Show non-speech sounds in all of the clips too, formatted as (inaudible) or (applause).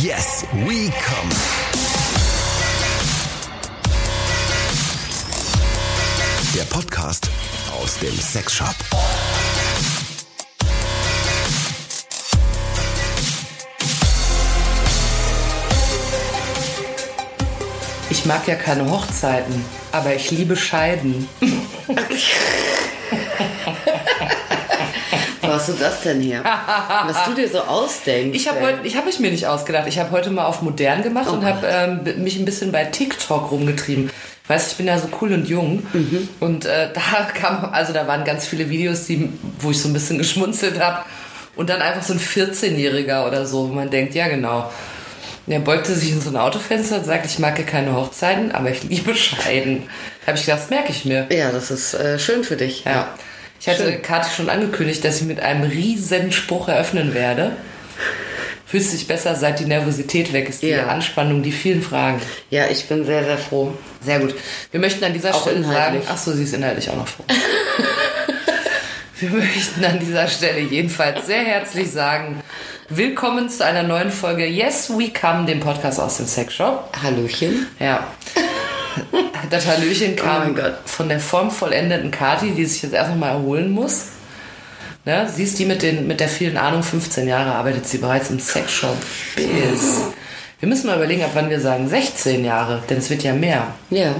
Yes, we come. Der Podcast aus dem Sexshop. Ich mag ja keine Hochzeiten, aber ich liebe Scheiden. (laughs) Wo hast du das denn her? Was du dir so ausdenkst. Ich habe ich habe ich mir nicht ausgedacht. Ich habe heute mal auf modern gemacht Oh und habe ähm, mich ein bisschen bei TikTok rumgetrieben. Weißt, ich bin ja so cool und jung Mhm. und äh, (laughs) da kam, also da waren ganz viele Videos, die, wo ich so ein bisschen (laughs) geschmunzelt habe und dann einfach so ein 14-Jähriger oder so, wo man denkt, ja genau. Er beugte sich in so ein Autofenster und sagt, ich mag ja keine Hochzeiten, aber ich liebe Scheiden. Da habe ich gedacht, das merke ich mir. Ja, das ist äh, schön für dich. Ja. Ich hatte Kathi schon angekündigt, dass ich mit einem riesen Spruch eröffnen werde. Fühlst du dich besser, seit die Nervosität weg ist, die Ja. Anspannung, die vielen Fragen. Ja, ich bin sehr, sehr froh. Sehr gut. Wir möchten an dieser Auch Stelle inhaltlich. sagen, ach so, sie ist inhaltlich auch noch froh. (laughs) Wir möchten an dieser Stelle jedenfalls sehr herzlich sagen, willkommen zu einer neuen Folge Yes We Come, dem Podcast aus dem Sexshop. Hallöchen. Ja. Das Hallöchen Oh kam Gott. von der formvollendeten Kati, die sich jetzt erst noch mal erholen muss. Ne? Sie ist die mit, den, mit der vielen Ahnung, 15 Jahre arbeitet sie bereits im Sexshop. Bis. Wir müssen mal überlegen, ab wann wir sagen 16 Jahre, denn es wird ja mehr. Ja.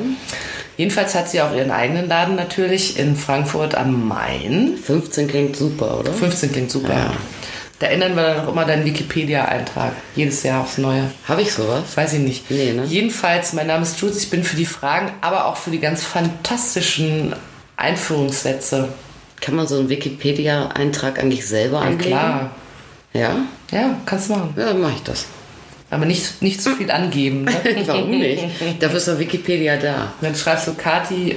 Jedenfalls hat sie auch ihren eigenen Laden natürlich in Frankfurt am Main. 15 klingt super, oder? 15 klingt super. Ja. Da ändern wir dann auch immer deinen Wikipedia-Eintrag. Jedes Jahr aufs Neue. Habe ich sowas? Weiß ich nicht. Nee, ne? Jedenfalls, mein Name ist Jules. Ich bin für die Fragen, aber auch für die ganz fantastischen Einführungssätze. Kann man so einen Wikipedia-Eintrag eigentlich selber Ja, anlegen? klar. Ja? Ja, kannst du machen. Ja, dann mache ich das. Aber nicht, nicht zu viel angeben. Ne? (laughs) Warum nicht? Dafür ist doch Wikipedia da. Dann schreibst du, Kati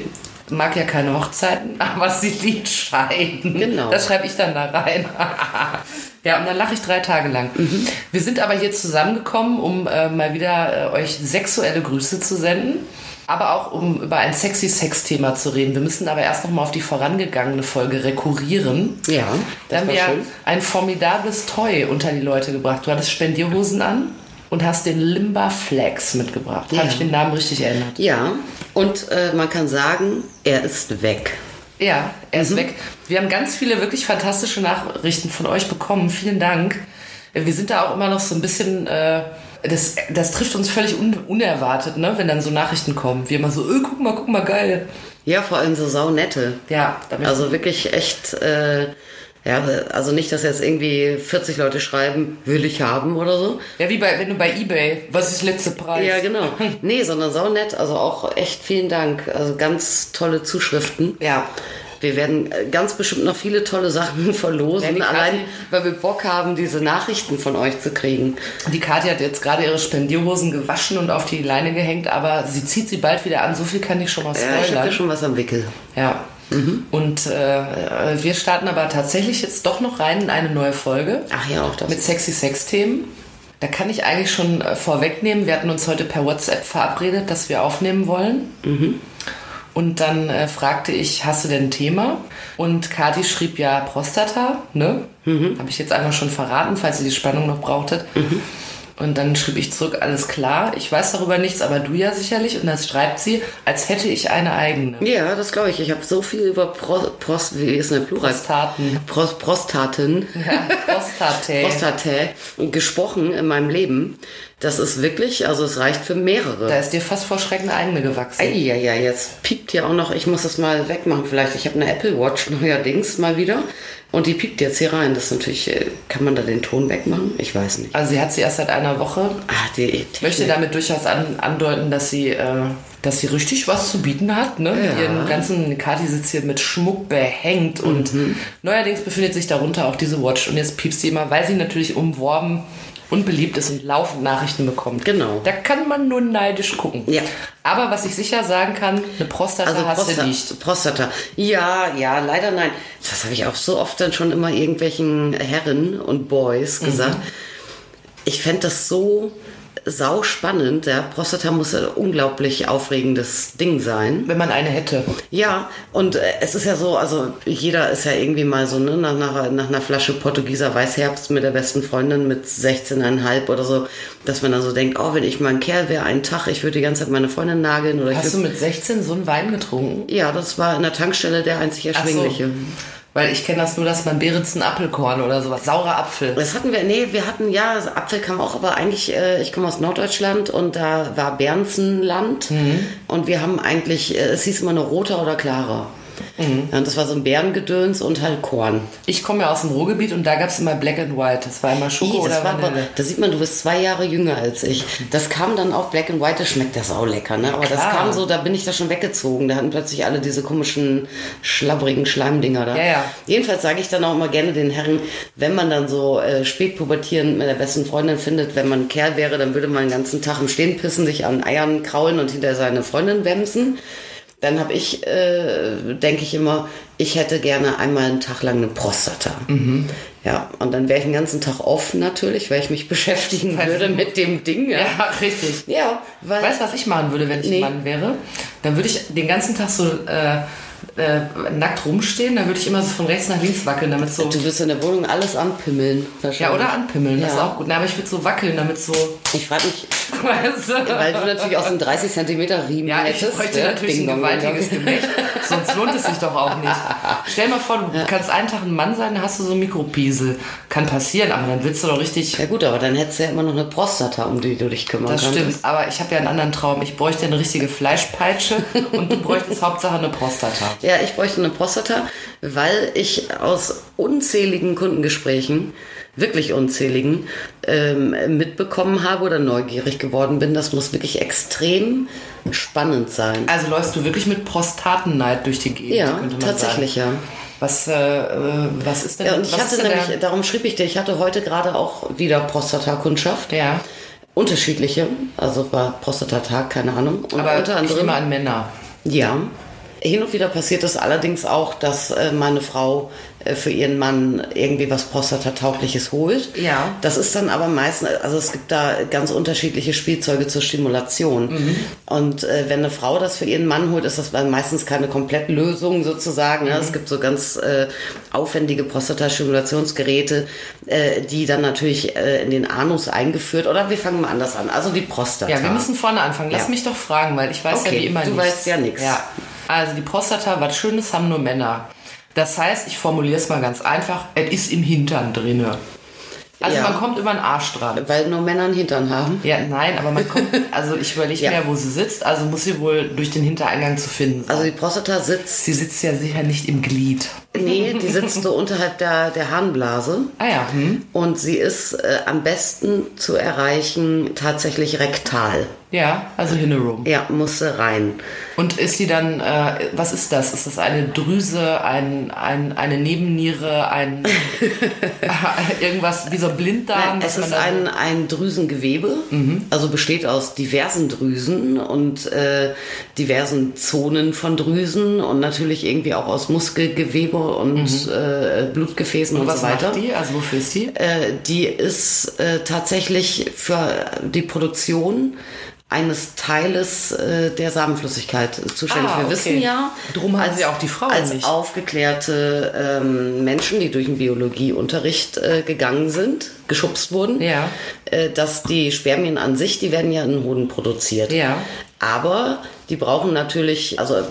mag ja keine Hochzeiten, (laughs) aber sie liebt Scheiden. Genau. Das schreibe ich dann da rein. (laughs) ja, und dann lache ich drei Tage lang. Mhm. Wir sind aber hier zusammengekommen, um äh, mal wieder äh, euch sexuelle Grüße zu senden. Aber auch um über ein sexy Sex-Thema zu reden. Wir müssen aber erst noch mal auf die vorangegangene Folge rekurrieren. Ja, Da haben war wir schön. ein formidables Toy unter die Leute gebracht. Du hattest Spendierhosen an und hast den Limba Flex mitgebracht. Ja. Habe ich den Namen richtig erinnert? Ja, und äh, man kann sagen, er ist weg. Ja, er Mhm. ist weg. Wir haben ganz viele wirklich fantastische Nachrichten von euch bekommen. Vielen Dank. Wir sind da auch immer noch so ein bisschen. Äh, das, das trifft uns völlig un, unerwartet, ne? wenn dann so Nachrichten kommen. Wir immer so, öh, guck mal, guck mal, geil. Ja, vor allem so saunette. Ja, damit Also wirklich echt, äh, ja, also nicht, dass jetzt irgendwie 40 Leute schreiben, will ich haben oder so. ja, wie bei, wenn du bei Ebay, was ist letzte Preis? Ja, genau. (laughs) Nee, sondern saunett, also auch echt vielen Dank. Also ganz tolle Zuschriften. Ja. Wir werden ganz bestimmt noch viele tolle Sachen Ja, (laughs) verlosen, Kathi- allein weil wir Bock haben, diese Nachrichten von euch zu kriegen. Die Kathi hat jetzt gerade ihre Spendierhosen gewaschen und auf die Leine gehängt, aber sie zieht sie bald wieder an. So viel kann ich schon mal Ja, ich habe spoilern. ja schon was am Wickel. Ja. Und äh, wir starten aber tatsächlich jetzt doch noch rein in eine neue Folge Ach ja, auch das. mit sexy Sex-Themen. Da kann ich eigentlich schon äh, vorwegnehmen, wir hatten uns heute per WhatsApp verabredet, dass wir aufnehmen wollen. Und dann äh, fragte ich, hast du denn ein Thema? Und Kathi schrieb ja Prostata, ne? Habe ich jetzt einmal schon verraten, falls ihr die Spannung noch brauchtet. Und dann schrieb ich zurück, alles klar, ich weiß darüber nichts, aber du ja sicherlich. Und das schreibt sie, als hätte ich eine eigene. ja, das glaube ich. Ich habe so viel über Pro, Prost, wie ist der Plural? Prostaten. Pros, Prostaten. Ja, (laughs) Prostate. Prostate gesprochen in meinem Leben. Das ist wirklich, also es reicht für mehrere. Da ist dir fast vor Schreck eine eigene gewachsen. Ja, ja, jetzt piept hier auch noch, ich muss das mal wegmachen vielleicht. Ich habe eine Apple Watch neuerdings mal wieder und die piept jetzt hier rein. Das ist natürlich, äh, kann man da den Ton wegmachen? Ich weiß nicht. Also sie hat sie erst seit einer Woche. Ah, die Ich möchte Technik. damit durchaus an, andeuten, dass sie, äh, dass sie richtig was zu bieten hat. Ne? Ja. ihren ganzen Kati sitzt hier mit Schmuck behängt und neuerdings befindet sich darunter auch diese Watch und jetzt piepst sie immer, weil sie natürlich umworben und beliebt ist und laufend Nachrichten bekommt. Genau. Da kann man nur neidisch gucken. Ja. Aber was ich sicher sagen kann, eine Prostata Also hast Prosta du nicht. Prostata. Ja, ja, leider nein. Das habe ich auch so oft dann schon immer irgendwelchen Herren und Boys Mhm. gesagt. Ich fände das so sau spannend. Der Prostata muss ein unglaublich aufregendes Ding sein. Wenn man eine hätte. Ja, und äh, es ist ja so, also jeder ist ja irgendwie mal so, ne, nach, nach, nach einer Flasche Portugieser Weißherbst mit der besten Freundin mit 16,5 oder so, dass man dann so denkt, oh, wenn ich mal ein Kerl wäre, einen Tag, ich würde die ganze Zeit meine Freundin nageln oder ich Hast du mit 16 so einen Wein getrunken? Ja, das war in der Tankstelle der einzig erschwingliche. Weil ich kenne das nur, dass man Beerenzen Apfelkorn oder sowas. Saurer Apfel. Das hatten wir, nee, wir hatten, ja, Apfel kam auch, aber eigentlich, äh, ich komme aus Norddeutschland und da war Bernsenland und wir haben eigentlich, äh, es hieß immer nur roter oder klarer. Ja, und das war so ein Bärengedöns und halt Korn. Ich komme ja aus dem Ruhrgebiet und da gab es immer Black and White. Das war immer Schoko Ih, oder das war, aber- Vanille. da sieht man, du bist zwei Jahre jünger als ich. Das kam dann auf Black and White, das schmeckt das auch lecker, ne? Aber das klar. kam so, da bin ich da schon weggezogen. Da hatten plötzlich alle diese komischen, schlabbrigen Schleimdinger da. Ja, ja. Jedenfalls sage ich dann auch immer gerne den Herren, wenn man dann so äh, spät pubertierend mit der besten Freundin findet, wenn man ein Kerl wäre, dann würde man den ganzen Tag im Stehen pissen, sich an Eiern kraulen und hinter seine Freundin wemsen. Dann habe ich, äh, denke ich immer, ich hätte gerne einmal einen Tag lang eine Prostata. Mhm. Ja, und dann wäre ich den ganzen Tag off natürlich, weil ich mich (laughs) beschäftigen Weil- würde mit dem Ding. Ja, Ja, richtig. ja weil Weißt du, was ich machen würde, wenn ich Nee. ein Mann wäre? Dann würde ich den ganzen Tag so äh, äh, nackt rumstehen. Dann würde ich immer so von rechts nach links wackeln, damit so. du wirst in der Wohnung alles anpimmeln. Ja, wahrscheinlich. oder anpimmeln, das ist Ja. auch gut. Na, aber ich würde so wackeln, damit so. Ich frage mich, (laughs) Weißt du? weil du natürlich auch so einen 30 Zentimeter Riemen Ja, ich hättest. bräuchte ja? natürlich Ding ein gewaltiges. Gemächt, sonst lohnt es sich doch auch nicht. Stell mal vor, du kannst einen Tag ein Mann sein, dann hast du so einen Mikropiesel. Kann passieren, aber dann willst du doch richtig... Ja gut, aber dann hättest du ja immer noch eine Prostata, um die du dich kümmern Das kannst. stimmt, aber ich habe ja einen anderen Traum. Ich bräuchte eine richtige Fleischpeitsche (laughs) und du bräuchtest Hauptsache eine Prostata. Ja, ich bräuchte eine Prostata, weil ich aus unzähligen Kundengesprächen, wirklich unzähligen, ähm, mitbekommen habe oder neugierig geworden bin. Das muss wirklich extrem spannend sein. Also läufst du wirklich mit Prostatenneid durch die Gegend, Ja, tatsächlich, sagen. ja. Was, äh, äh, was ist denn... Ja, und ich hatte nämlich, der- darum schrieb ich dir, ich hatte heute gerade auch wieder Prostatakundschaft. Ja, Unterschiedliche, also war Prostatatag, keine Ahnung. Und aber unter ich anderem. nehme an Männer. Ja. Hin und wieder passiert es allerdings auch, dass äh, meine Frau äh, für ihren Mann irgendwie was Prostatataugliches holt. Ja. Das ist dann aber meistens, also es gibt da ganz unterschiedliche Spielzeuge zur Stimulation. Mhm. Und äh, wenn eine Frau das für ihren Mann holt, ist das meistens keine Komplettlösung sozusagen. Mhm. Ja. Es gibt so ganz äh, aufwendige Prostatastimulationsgeräte, äh, die dann natürlich äh, in den Anus eingeführt, oder wir fangen mal anders an. Also die Prostata. Ja, wir müssen vorne anfangen. Lass Ja. mich doch fragen, weil ich weiß Okay, ja wie immer du nichts. weißt ja nichts. Ja. Also die Prostata, was Schönes haben nur Männer. Das heißt, ich formuliere es mal ganz einfach, es ist im Hintern drinne. Also Ja. man kommt über den Arsch dran. Weil nur Männer einen Hintern haben. Ja, nein, aber man kommt, (laughs) also ich überlege Ja. mir, wo sie sitzt, also muss sie wohl durch den Hintereingang zu finden sein. Also die Prostata sitzt, sie sitzt ja sicher nicht im Glied. nee, (laughs) die sitzt so unterhalb der, der Harnblase. Ah ja, hm? Und sie ist äh, am besten zu erreichen tatsächlich rektal. Ja, also Hinnerum. Ja, musste rein. Und ist sie dann, äh, was ist das? Ist das eine Drüse, ein, ein, eine Nebenniere, ein (laughs) (laughs) irgendwas wie so ein Blinddarm? es dass ist ein, ein Drüsengewebe, also besteht aus diversen Drüsen und äh, diversen Zonen von Drüsen und natürlich irgendwie auch aus Muskelgewebe und äh, Blutgefäßen und, was so weiter. macht die? Also wofür ist die? Äh, die ist äh, tatsächlich für die Produktion eines Teiles äh, der Samenflüssigkeit zuständig. Ah, Wir okay. wissen ja, Drum haben sie auch die Frauen als nicht. aufgeklärte ähm, Menschen, die durch den Biologieunterricht äh, gegangen sind, geschubst wurden, Ja. äh, dass die Spermien an sich, die werden ja in Hoden produziert. Ja. Aber die brauchen natürlich, also äh,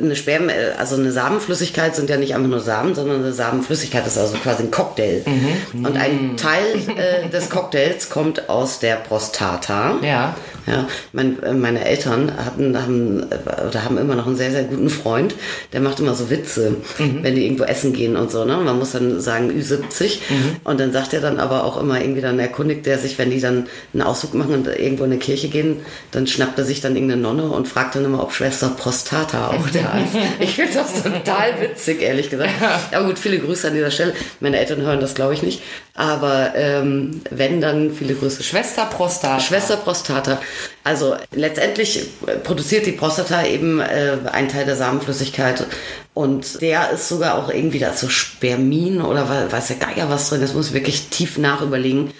eine Sperm, äh, also eine Samenflüssigkeit sind ja nicht einfach nur Samen, sondern eine Samenflüssigkeit ist also quasi ein Cocktail. Mhm. Und ein Teil äh, (laughs) des Cocktails kommt aus der Prostata. Ja. Ja, mein, äh, meine Eltern hatten, haben, oder haben immer noch einen sehr, sehr guten Freund, der macht immer so Witze, Mhm. wenn die irgendwo essen gehen und so, ne? Man muss dann sagen Ü70 Mhm. und dann sagt er dann aber auch immer irgendwie, dann erkundigt er sich, wenn die dann einen Ausflug machen und irgendwo in eine Kirche gehen, dann schnappt er sich dann irgendeine Nonne und fragt dann immer, ob Schwester Prostata auch da ist. (laughs) Ich finde das total witzig, ehrlich gesagt. Aber gut, viele Grüße an dieser Stelle. Meine Eltern hören das, glaube ich, nicht. Aber ähm, wenn, dann viele Grüße. Schwester Prostata. Schwester Prostata. Also letztendlich produziert die Prostata eben äh, einen Teil der Samenflüssigkeit und der ist sogar auch irgendwie da so Spermin oder weiß der Geier was drin, das muss ich wirklich tief nachüberlegen. Ähm,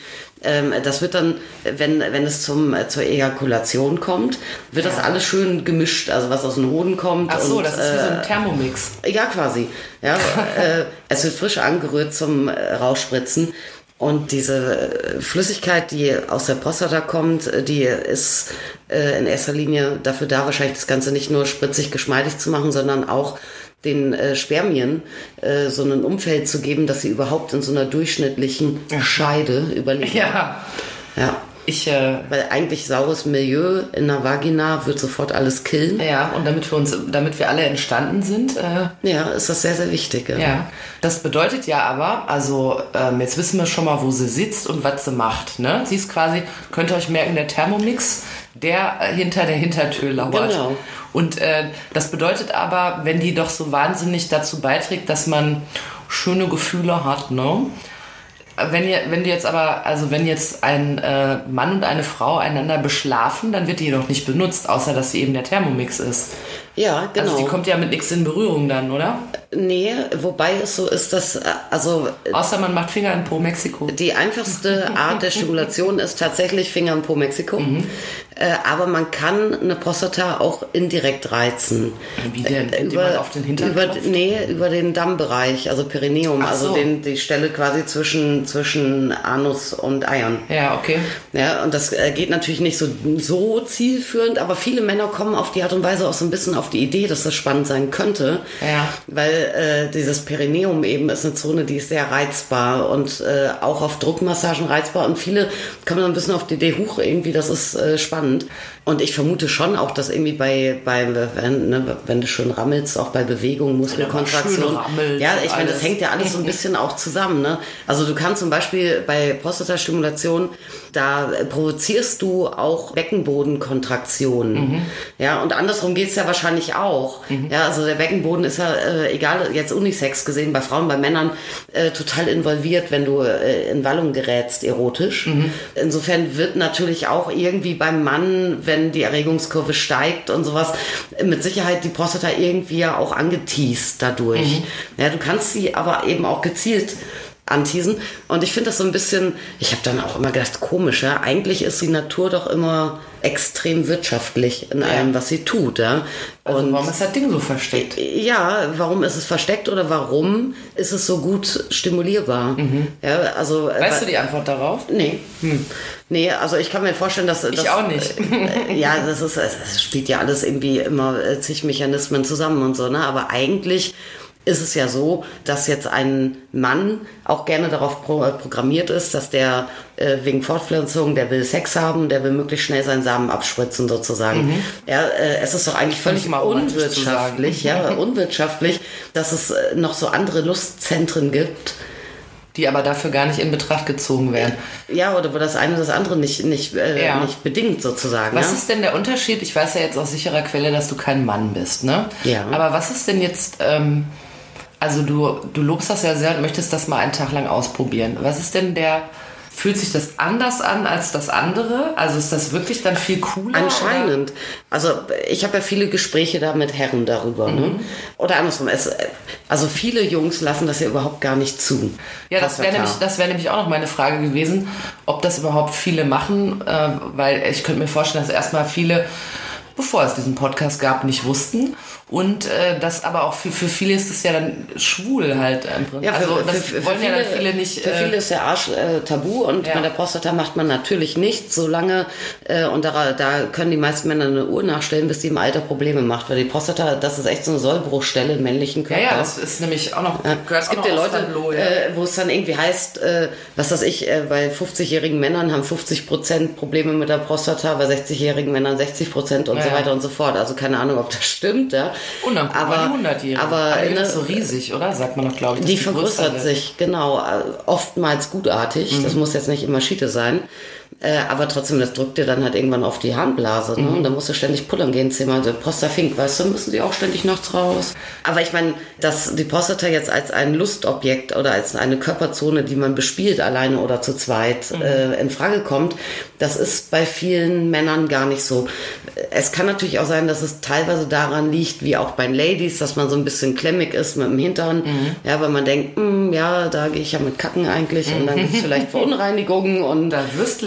das wird dann, wenn, wenn es zum, äh, zur Ejakulation kommt, wird ja. das alles schön gemischt, also was aus dem Hoden kommt. Ach so, und, das ist wie so ein äh, Thermomix. Ja, quasi. Ja, (laughs) äh, es wird frisch angerührt zum Rausspritzen. Und diese Flüssigkeit, die aus der Prostata kommt, die ist äh, in erster Linie dafür da, wahrscheinlich das Ganze nicht nur spritzig geschmeidig zu machen, sondern auch den äh, Spermien äh, so ein Umfeld zu geben, dass sie überhaupt in so einer durchschnittlichen Scheide überleben. Ja. Ja. Ich, äh, Weil eigentlich saures Milieu in der Vagina wird sofort alles killen. Ja, und damit wir uns, damit wir alle entstanden sind. Äh, ja, ist das sehr, sehr wichtig. Ja. ja. Das bedeutet ja aber, also ähm, jetzt wissen wir schon mal, wo sie sitzt und was sie macht. Ne? Sie ist quasi, könnt ihr euch merken, der Thermomix, der äh, hinter der Hintertür lauert. Genau. Und äh, das bedeutet aber, wenn die doch so wahnsinnig dazu beiträgt, dass man schöne Gefühle hat, ne? Wenn ihr, wenn du jetzt aber, also wenn jetzt ein äh, Mann und eine Frau einander beschlafen, dann wird die jedoch nicht benutzt, außer dass sie eben der Thermomix ist. Ja, genau. Also die kommt ja mit nichts in Berührung dann, oder? Nee, wobei es so ist, dass, äh, also. Außer man macht Finger in Po Mexiko. Die einfachste Art der Stimulation ist tatsächlich Finger in Po Mexiko. Mhm. Äh, aber man kann eine Prostata auch indirekt reizen. Wie denn? Indem über, man auf den Hintern über, Nee, über den Dammbereich, also Perineum, also so. den, die Stelle quasi zwischen, zwischen Anus und Eiern. Ja, okay. Ja, und das äh, geht natürlich nicht so, so zielführend, aber viele Männer kommen auf die Art und Weise auch so ein bisschen auf die Idee, dass das spannend sein könnte. Ja. Weil äh, dieses Perineum eben ist eine Zone, die ist sehr reizbar und äh, auch auf Druckmassagen reizbar. Und viele kommen dann ein bisschen auf die Idee, huch, irgendwie, das ist äh, spannend. Und ich vermute schon auch, dass irgendwie bei, bei wenn, ne, wenn du schön rammelst, auch bei Bewegung, Muskelkontraktion. Ja, ich meine, das hängt ja alles so ein bisschen auch zusammen. Ne? Also du kannst zum Beispiel bei Prostatastimulation, da provozierst du auch Beckenbodenkontraktionen. Mhm. Ja, und andersrum geht's ja wahrscheinlich auch. Mhm. Ja, also der Beckenboden ist ja, äh, egal, jetzt Unisex gesehen, bei Frauen, bei Männern, äh, total involviert, wenn du äh, in Wallung gerätst, erotisch. Mhm. Insofern wird natürlich auch irgendwie beim Mann, wenn wenn die Erregungskurve steigt und sowas, mit Sicherheit die Prostata irgendwie ja auch angeteased dadurch. Mhm. Ja, du kannst sie aber eben auch gezielt anteasen. Und ich finde das so ein bisschen, ich habe dann auch immer gedacht, komisch, ja, eigentlich ist die Natur doch immer extrem wirtschaftlich in allem, was sie tut. Ja? Also und warum ist das Ding so versteckt? Ja, warum ist es versteckt oder warum ist es so gut stimulierbar? Mhm. Ja, also, äh, weißt du die Antwort darauf? Nee. Hm. Nee, also ich kann mir vorstellen, dass... Ich dass, auch nicht. Äh, ja, das, ist, es spielt ja alles irgendwie immer äh, zig Mechanismen zusammen und so, ne? aber eigentlich ist es ja so, dass jetzt ein Mann auch gerne darauf pro programmiert ist, dass der äh, wegen Fortpflanzung, der will Sex haben, der will möglichst schnell seinen Samen abspritzen sozusagen. Mhm. Ja, äh, es ist doch eigentlich völlig unwirtschaftlich, ja, (laughs) unwirtschaftlich, dass es äh, noch so andere Lustzentren gibt. Die aber dafür gar nicht in Betracht gezogen werden. Ja, oder wo das eine das andere nicht, nicht, äh, ja. nicht bedingt sozusagen. Was ja? ist denn der Unterschied? Ich weiß ja jetzt aus sicherer Quelle, dass du kein Mann bist, ne? Ja. Aber was ist denn jetzt... Ähm, also du, du lobst das ja sehr und möchtest das mal einen Tag lang ausprobieren. Was ist denn der, fühlt sich das anders an als das andere? Also ist das wirklich dann viel cooler? Anscheinend. Oder? Also ich habe ja viele Gespräche da mit Herren darüber. Ne? Mhm. Ne? Oder andersrum. Es, also viele Jungs lassen das ja überhaupt gar nicht zu. Ja, das wäre nämlich, wär nämlich auch noch meine Frage gewesen, ob das überhaupt viele machen. Äh, weil ich könnte mir vorstellen, dass erstmal viele bevor es diesen Podcast gab, nicht wussten. Und äh, das aber auch für, für viele ist es ja dann schwul halt. Ja, für, also das für, für, wollen viele, ja dann viele nicht. Für äh, viele ist der Arsch äh, tabu und ja. mit der Prostata macht man natürlich nichts, solange, äh, und da, da können die meisten Männer eine Uhr nachstellen, bis die im Alter Probleme macht. Weil die Prostata, das ist echt so eine Sollbruchstelle im männlichen Körper. Ja, ja das ist nämlich auch noch. Ja. Es gibt ja Leute, Tableau, ja. Äh, wo es dann irgendwie heißt, äh, was weiß ich, äh, bei 50-jährigen Männern haben 50 Prozent Probleme mit der Prostata, bei 60-jährigen Männern 60 Prozent und so Ja. weiter und so fort. Also keine Ahnung, ob das stimmt, ja. Und dann guck mal die 100-Jährige. aber die ist so riesig, oder? Sagt man doch, glaube ich. die größer vergrößert sich, genau, äh, oftmals gutartig. Mhm. Das muss jetzt nicht immer Schiete sein. Äh, aber trotzdem, das drückt dir dann halt irgendwann auf die Harnblase. Ne? Mhm. Und dann musst du ständig pullern gehen, zehnmal. Der Prostafink, weißt du, müssen die auch ständig nachts raus. Aber ich meine, dass die Prostata jetzt als ein Lustobjekt oder als eine Körperzone, die man bespielt, alleine oder zu zweit, Mhm. äh, in Frage kommt, das ist bei vielen Männern gar nicht so. Es kann natürlich auch sein, dass es teilweise daran liegt, wie auch bei Ladies, dass man so ein bisschen klemmig ist mit dem Hintern. Mhm. Ja, weil man denkt, "Hm, ja, da gehe ich ja mit Kacken eigentlich und dann gibt es (laughs) vielleicht Verunreinigungen und, Da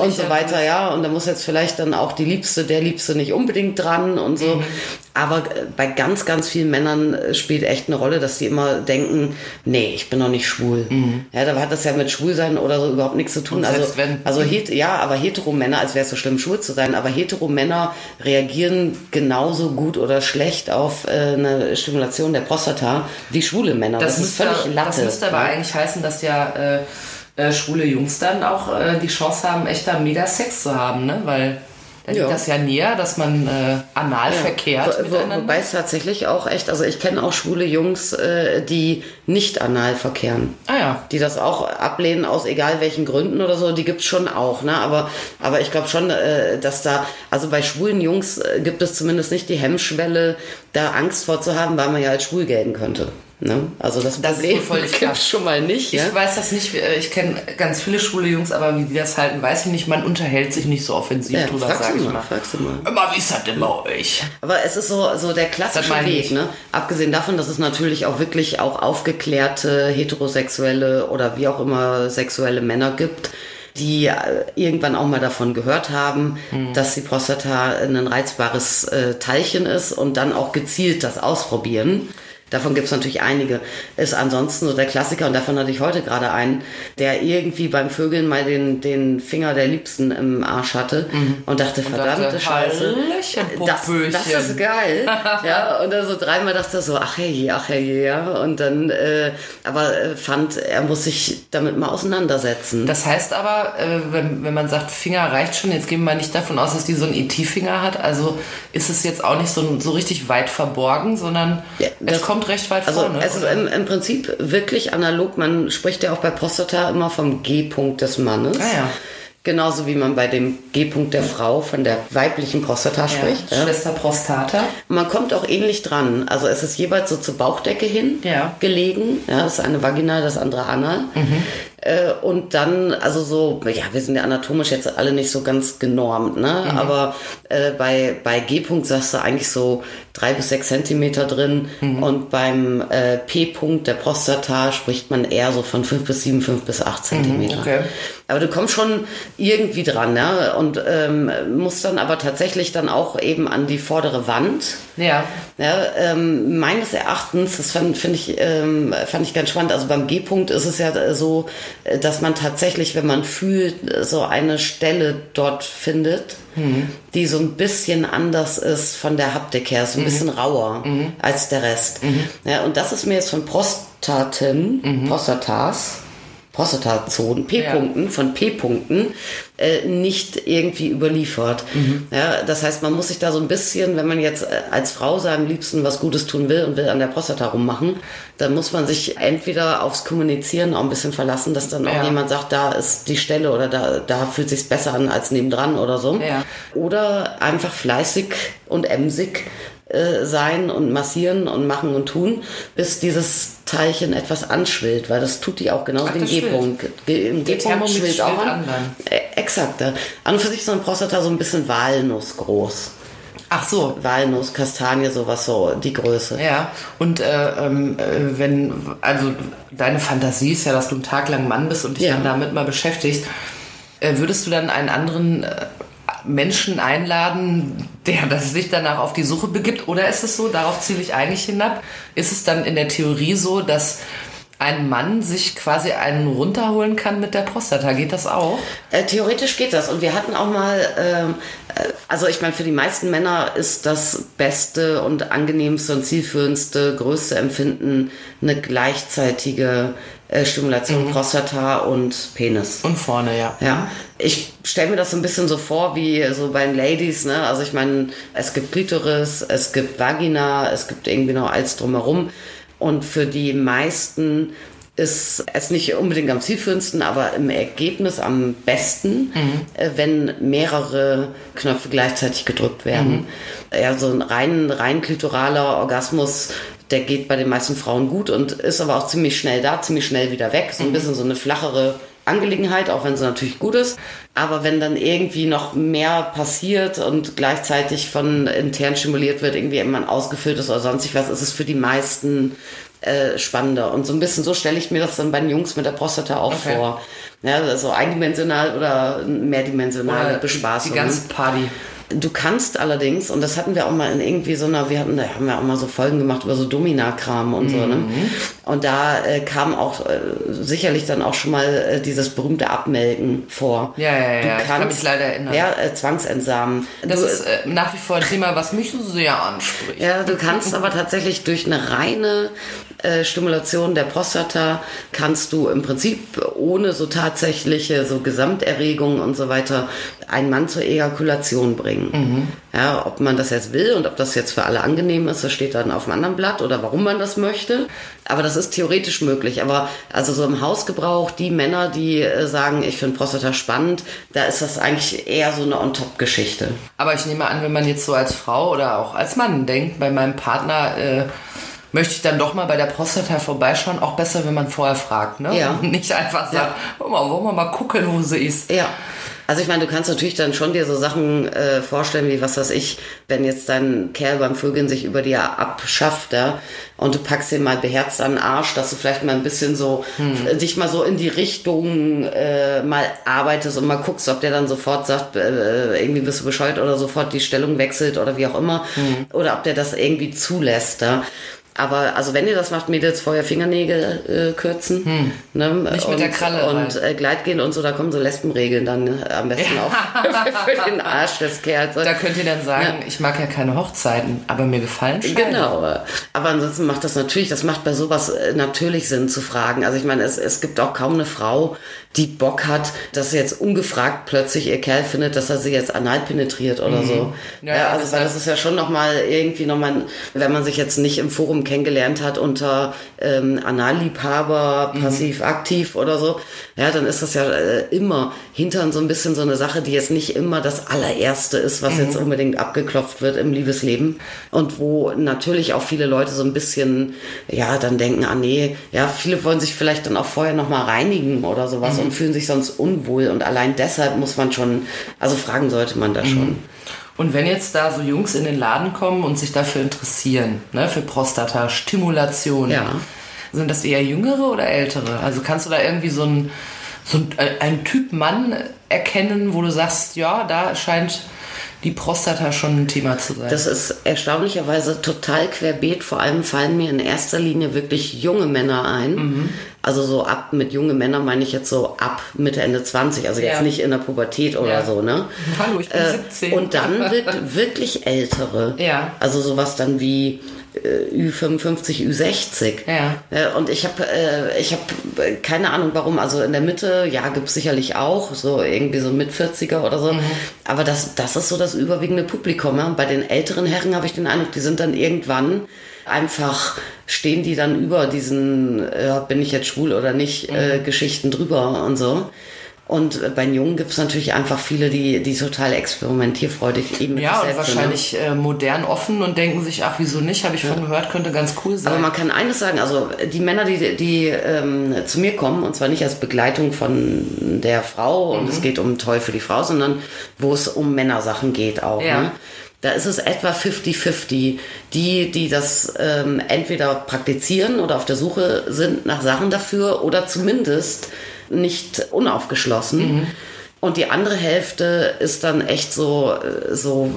ich so weiter, ja. Und da muss jetzt vielleicht dann auch die Liebste, der Liebste nicht unbedingt dran und so. Aber äh, bei ganz, ganz vielen Männern äh, spielt echt eine Rolle, dass die immer denken, nee, ich bin noch nicht schwul. Ja, da hat das ja mit Schwulsein oder so überhaupt nichts zu tun. Also, wenn- also ja, aber hetero-Männer, als wäre es so schlimm, schwul zu sein, aber hetero-Männer reagieren genauso gut oder schlecht auf äh, eine Stimulation der Prostata wie schwule Männer. Das, ist müsste, völlig Latte. Das müsste aber ja. eigentlich heißen, dass ja äh, äh, schwule Jungs dann auch äh, die Chance haben, echter mega Sex zu haben, ne? Weil da liegt Ja. das ja näher, dass man äh, anal verkehrt Wo, wo, wobei es tatsächlich auch echt, also ich kenne auch schwule Jungs, äh, die nicht anal verkehren. ah ja. Die das auch ablehnen aus egal welchen Gründen oder so, die gibt's schon auch, ne? Aber, aber ich glaube schon, äh, dass da, also bei schwulen Jungs äh, gibt es zumindest nicht die Hemmschwelle, da Angst vorzuhaben, weil man ja als schwul gelten könnte. Ne? Also das, Das ist Problem klar. (laughs) schon mal nicht. Ich Ja? weiß das nicht, äh, ich kenne ganz viele schwule Jungs, aber wie die das halten, weiß ich nicht. Man unterhält sich nicht so offensiv Ja, drüber, fragst sag du ich mal, mal. fragst du mal. Immer, wie ist das denn bei euch? Aber es ist so, so der klassische Weg, ne? Abgesehen davon, dass es natürlich auch wirklich auch aufgeklärte heterosexuelle oder wie auch immer sexuelle Männer gibt, die äh, irgendwann auch mal davon gehört haben, Hm. dass die Prostata ein reizbares äh, Teilchen ist und dann auch gezielt das ausprobieren. Davon gibt es natürlich einige. Ist ansonsten so der Klassiker, und davon hatte ich heute gerade einen, der irgendwie beim Vögeln mal den, den Finger der Liebsten im Arsch hatte und dachte, verdammte dachte, Scheiße. Das, das ist geil. (laughs) ja, und dann so dreimal dachte er so, ach hey, ach hey, ja. Und dann, äh, aber äh, fand, er muss sich damit mal auseinandersetzen. Das heißt aber, äh, wenn, wenn man sagt, Finger reicht schon, jetzt gehen wir nicht davon aus, dass die so einen ET-Finger hat. Also ist es jetzt auch nicht so, so richtig weit verborgen, sondern Ja, es das- kommt recht weit also vorne. es ist im, im Prinzip wirklich analog. Man spricht ja auch bei Prostata immer vom G-Punkt des Mannes. Ah ja. Genauso wie man bei dem G-Punkt der Frau von der weiblichen Prostata spricht. ja. Ja. Schwester Prostata. Man kommt auch ähnlich dran. Also es ist jeweils so zur Bauchdecke hin Ja. gelegen. Ja, das eine Vagina, das andere Anal. Äh, und dann, also so, ja, wir sind ja anatomisch jetzt alle nicht so ganz genormt, ne? Aber äh, bei, bei G-Punkt sagst du eigentlich so drei bis sechs Zentimeter drin. Und beim äh, P-Punkt der Prostata spricht man eher so von fünf bis sieben, fünf bis acht Zentimeter. okay. Aber du kommst schon irgendwie dran, ja, und ähm, musst dann aber tatsächlich dann auch eben an die vordere Wand. Ja. Ja, ähm, meines Erachtens, das fand, ich, ähm, fand ich ganz spannend. Also beim G-Punkt ist es ja äh, so, äh, dass man tatsächlich, wenn man fühlt, äh, so eine Stelle dort findet, die so ein bisschen anders ist von der Haptik her, so ein bisschen rauer als der Rest. Ja, und das ist mir jetzt von Prostaten, Prostatas, Prostatazonen, P-Punkten, von P-Punkten, äh, nicht irgendwie überliefert. Ja, das heißt, man muss sich da so ein bisschen, wenn man jetzt äh, als Frau seinem Liebsten was Gutes tun will und will an der Prostata rummachen, dann muss man sich entweder aufs Kommunizieren auch ein bisschen verlassen, dass dann auch Ja. jemand sagt, da ist die Stelle oder da, da fühlt sich's besser an als nebendran oder so. Ja. Oder einfach fleißig und emsig äh, sein und massieren und machen und tun, bis dieses Teilchen etwas anschwillt, weil das tut die auch genau Ach, den. G-Punkt. Im G-Punkt schwillt auch an. Äh, exakt. An und für sich so ein Prostata so ein bisschen Walnuss groß. Ach so. Walnuss, Kastanie, sowas so, die Größe. Ja, und äh, ähm, äh, wenn, also deine Fantasie ist ja, dass du einen Tag lang Mann bist und dich Ja. dann damit mal beschäftigst, äh, würdest du dann einen anderen äh, Menschen einladen, der das sich danach auf die Suche begibt? Oder ist es so, darauf ziele ich eigentlich hinab, ist es dann in der Theorie so, dass ein Mann sich quasi einen runterholen kann mit der Prostata. Geht das auch? Äh, theoretisch geht das. Und wir hatten auch mal, ähm, äh, also ich meine, für die meisten Männer ist das beste und angenehmste und zielführendste, größte Empfinden eine gleichzeitige äh, Stimulation mhm. Prostata und Penis. Und vorne, ja. Ja. Ich stelle mir das so ein bisschen so vor wie so bei den Ladies, ne? Also ich meine, es gibt Klitoris, es gibt Vagina, es gibt irgendwie noch alles drumherum. Und für die meisten ist es nicht unbedingt am zielführendsten, aber im Ergebnis am besten, mhm. äh, wenn mehrere Knöpfe gleichzeitig gedrückt werden. Mhm. Ja, so ein rein, rein klitoraler Orgasmus, der geht bei den meisten Frauen gut und ist aber auch ziemlich schnell da, ziemlich schnell wieder weg. So ein mhm. bisschen so eine flachere Angelegenheit, auch wenn sie natürlich gut ist. Aber wenn dann irgendwie noch mehr passiert und gleichzeitig von intern stimuliert wird, irgendwie jemand ausgefüllt ist oder sonstig was, ist es für die meisten äh, spannender. Und so ein bisschen so stelle ich mir das dann bei den Jungs mit der Prostata auch okay. vor. Ja, so eindimensional oder mehrdimensionale oder Bespaßung. Die ganze Party. Du kannst allerdings, und das hatten wir auch mal in irgendwie so einer, wir hatten, da haben wir auch mal so Folgen gemacht über so Domina-Kram und mhm. so, ne? Mhm. Und da äh, kam auch äh, sicherlich dann auch schon mal äh, dieses berühmte Abmelken vor. Ja, ja, ja. Du kannst, ich kann mich leider erinnern. Ja, äh, Zwangsentsamen. Das du, ist äh, nach wie vor ein Thema, was mich sehr anspricht. Ja, du kannst aber tatsächlich durch eine reine äh, Stimulation der Prostata kannst du im Prinzip ohne so tatsächliche so Gesamterregung und so weiter einen Mann zur Ejakulation bringen. Mhm. Ja, ob man das jetzt will und ob das jetzt für alle angenehm ist, das steht dann auf einem anderen Blatt oder warum man das möchte. Aber das ist theoretisch möglich. Aber also so im Hausgebrauch, die Männer, die äh, sagen, ich finde Prostata spannend, da ist das eigentlich eher so eine On-Top-Geschichte. Aber ich nehme an, wenn man jetzt so als Frau oder auch als Mann denkt, bei meinem Partner, äh, möchte ich dann doch mal bei der Prostata vorbeischauen. Auch besser, wenn man vorher fragt, ne? Ja. Und (laughs) nicht einfach sagt, ja. mal, wollen wir mal gucken, wo sie ist. Ja. Also ich meine, du kannst natürlich dann schon dir so Sachen äh, vorstellen, wie was weiß ich, wenn jetzt dein Kerl beim Vögeln sich über dir abschafft, ja, und du packst ihn mal beherzt an den Arsch, dass du vielleicht mal ein bisschen so hm. dich mal so in die Richtung äh, mal arbeitest und mal guckst, ob der dann sofort sagt, äh, irgendwie bist du bescheuert oder sofort die Stellung wechselt oder wie auch immer, hm. oder ob der das irgendwie zulässt, ja. Aber also wenn ihr das macht, Mädels vorher Fingernägel äh, kürzen. Hm. Ne? Nicht und, mit der Kralle. Und äh, Gleitgehen und so, da kommen so Lesbenregeln dann äh, am besten ja. auch (laughs) für den Arsch des Kerls. Da könnt ihr dann sagen, ja. ich mag ja keine Hochzeiten, aber mir gefallen Scheine. Genau. Aber ansonsten macht das natürlich, das macht bei sowas äh, natürlich Sinn zu fragen. Also ich meine, es, es gibt auch kaum eine Frau, die Bock hat, dass sie jetzt ungefragt plötzlich ihr Kerl findet, dass er sie jetzt anal penetriert oder mhm. so. Ja, ja also weil das ist ja schon nochmal irgendwie nochmal, wenn man sich jetzt nicht im Forum kennengelernt hat unter ähm, Analliebhaber, mhm. passiv-aktiv oder so, ja, dann ist das ja äh, immer hintern so ein bisschen so eine Sache, die jetzt nicht immer das allererste ist, was mhm. jetzt unbedingt abgeklopft wird im Liebesleben und wo natürlich auch viele Leute so ein bisschen, ja, dann denken, ah nee, ja, viele wollen sich vielleicht dann auch vorher nochmal reinigen oder sowas mhm. Und fühlen sich sonst unwohl und allein deshalb muss man schon, also fragen sollte man da mhm. schon. Und wenn jetzt da so Jungs in den Laden kommen und sich dafür interessieren, ne, für Prostata-Stimulation, ja. sind das eher jüngere oder ältere? Also kannst du da irgendwie so so ein, äh, ein Typ Mann erkennen, wo du sagst, ja, da scheint die Prostata schon ein Thema zu sein. Das ist erstaunlicherweise total querbeet. Vor allem fallen mir in erster Linie wirklich junge Männer ein. Mhm. Also so ab mit junge Männer meine ich jetzt so ab Mitte, Ende 20. Also jetzt ja. nicht in der Pubertät oder ja. so, ne? Hallo, ich bin äh, 17. Und dann wird (laughs) wirklich ältere. Ja. Also sowas dann wie Ü55, Ü60. Ja. Und ich habe äh, ich hab äh, keine Ahnung warum. Also in der Mitte, ja, gibt es sicherlich auch, so irgendwie so mit 40er oder so. Mhm. Aber das, das ist so das überwiegende Publikum. Ja? Bei den älteren Herren habe ich den Eindruck, die sind dann irgendwann einfach stehen die dann über diesen, äh, bin ich jetzt schwul oder nicht, äh, mhm. Geschichten drüber und so. Und bei den Jungen gibt es natürlich einfach viele, die, die total experimentierfreudig eben Ja, und wahrscheinlich äh, modern offen und denken sich, ach, wieso nicht? Habe ich ja. von gehört, könnte ganz cool sein. Aber man kann eines sagen, also die Männer, die, die ähm, zu mir kommen, und zwar nicht als Begleitung von der Frau mhm. und es geht um toll für die Frau, sondern wo es um Männersachen geht auch. Ja. Ne? Da ist es etwa 50-50. Die, die das ähm, entweder praktizieren oder auf der Suche sind nach Sachen dafür oder zumindest nicht unaufgeschlossen. Mhm. Und die andere Hälfte ist dann echt so, äh, so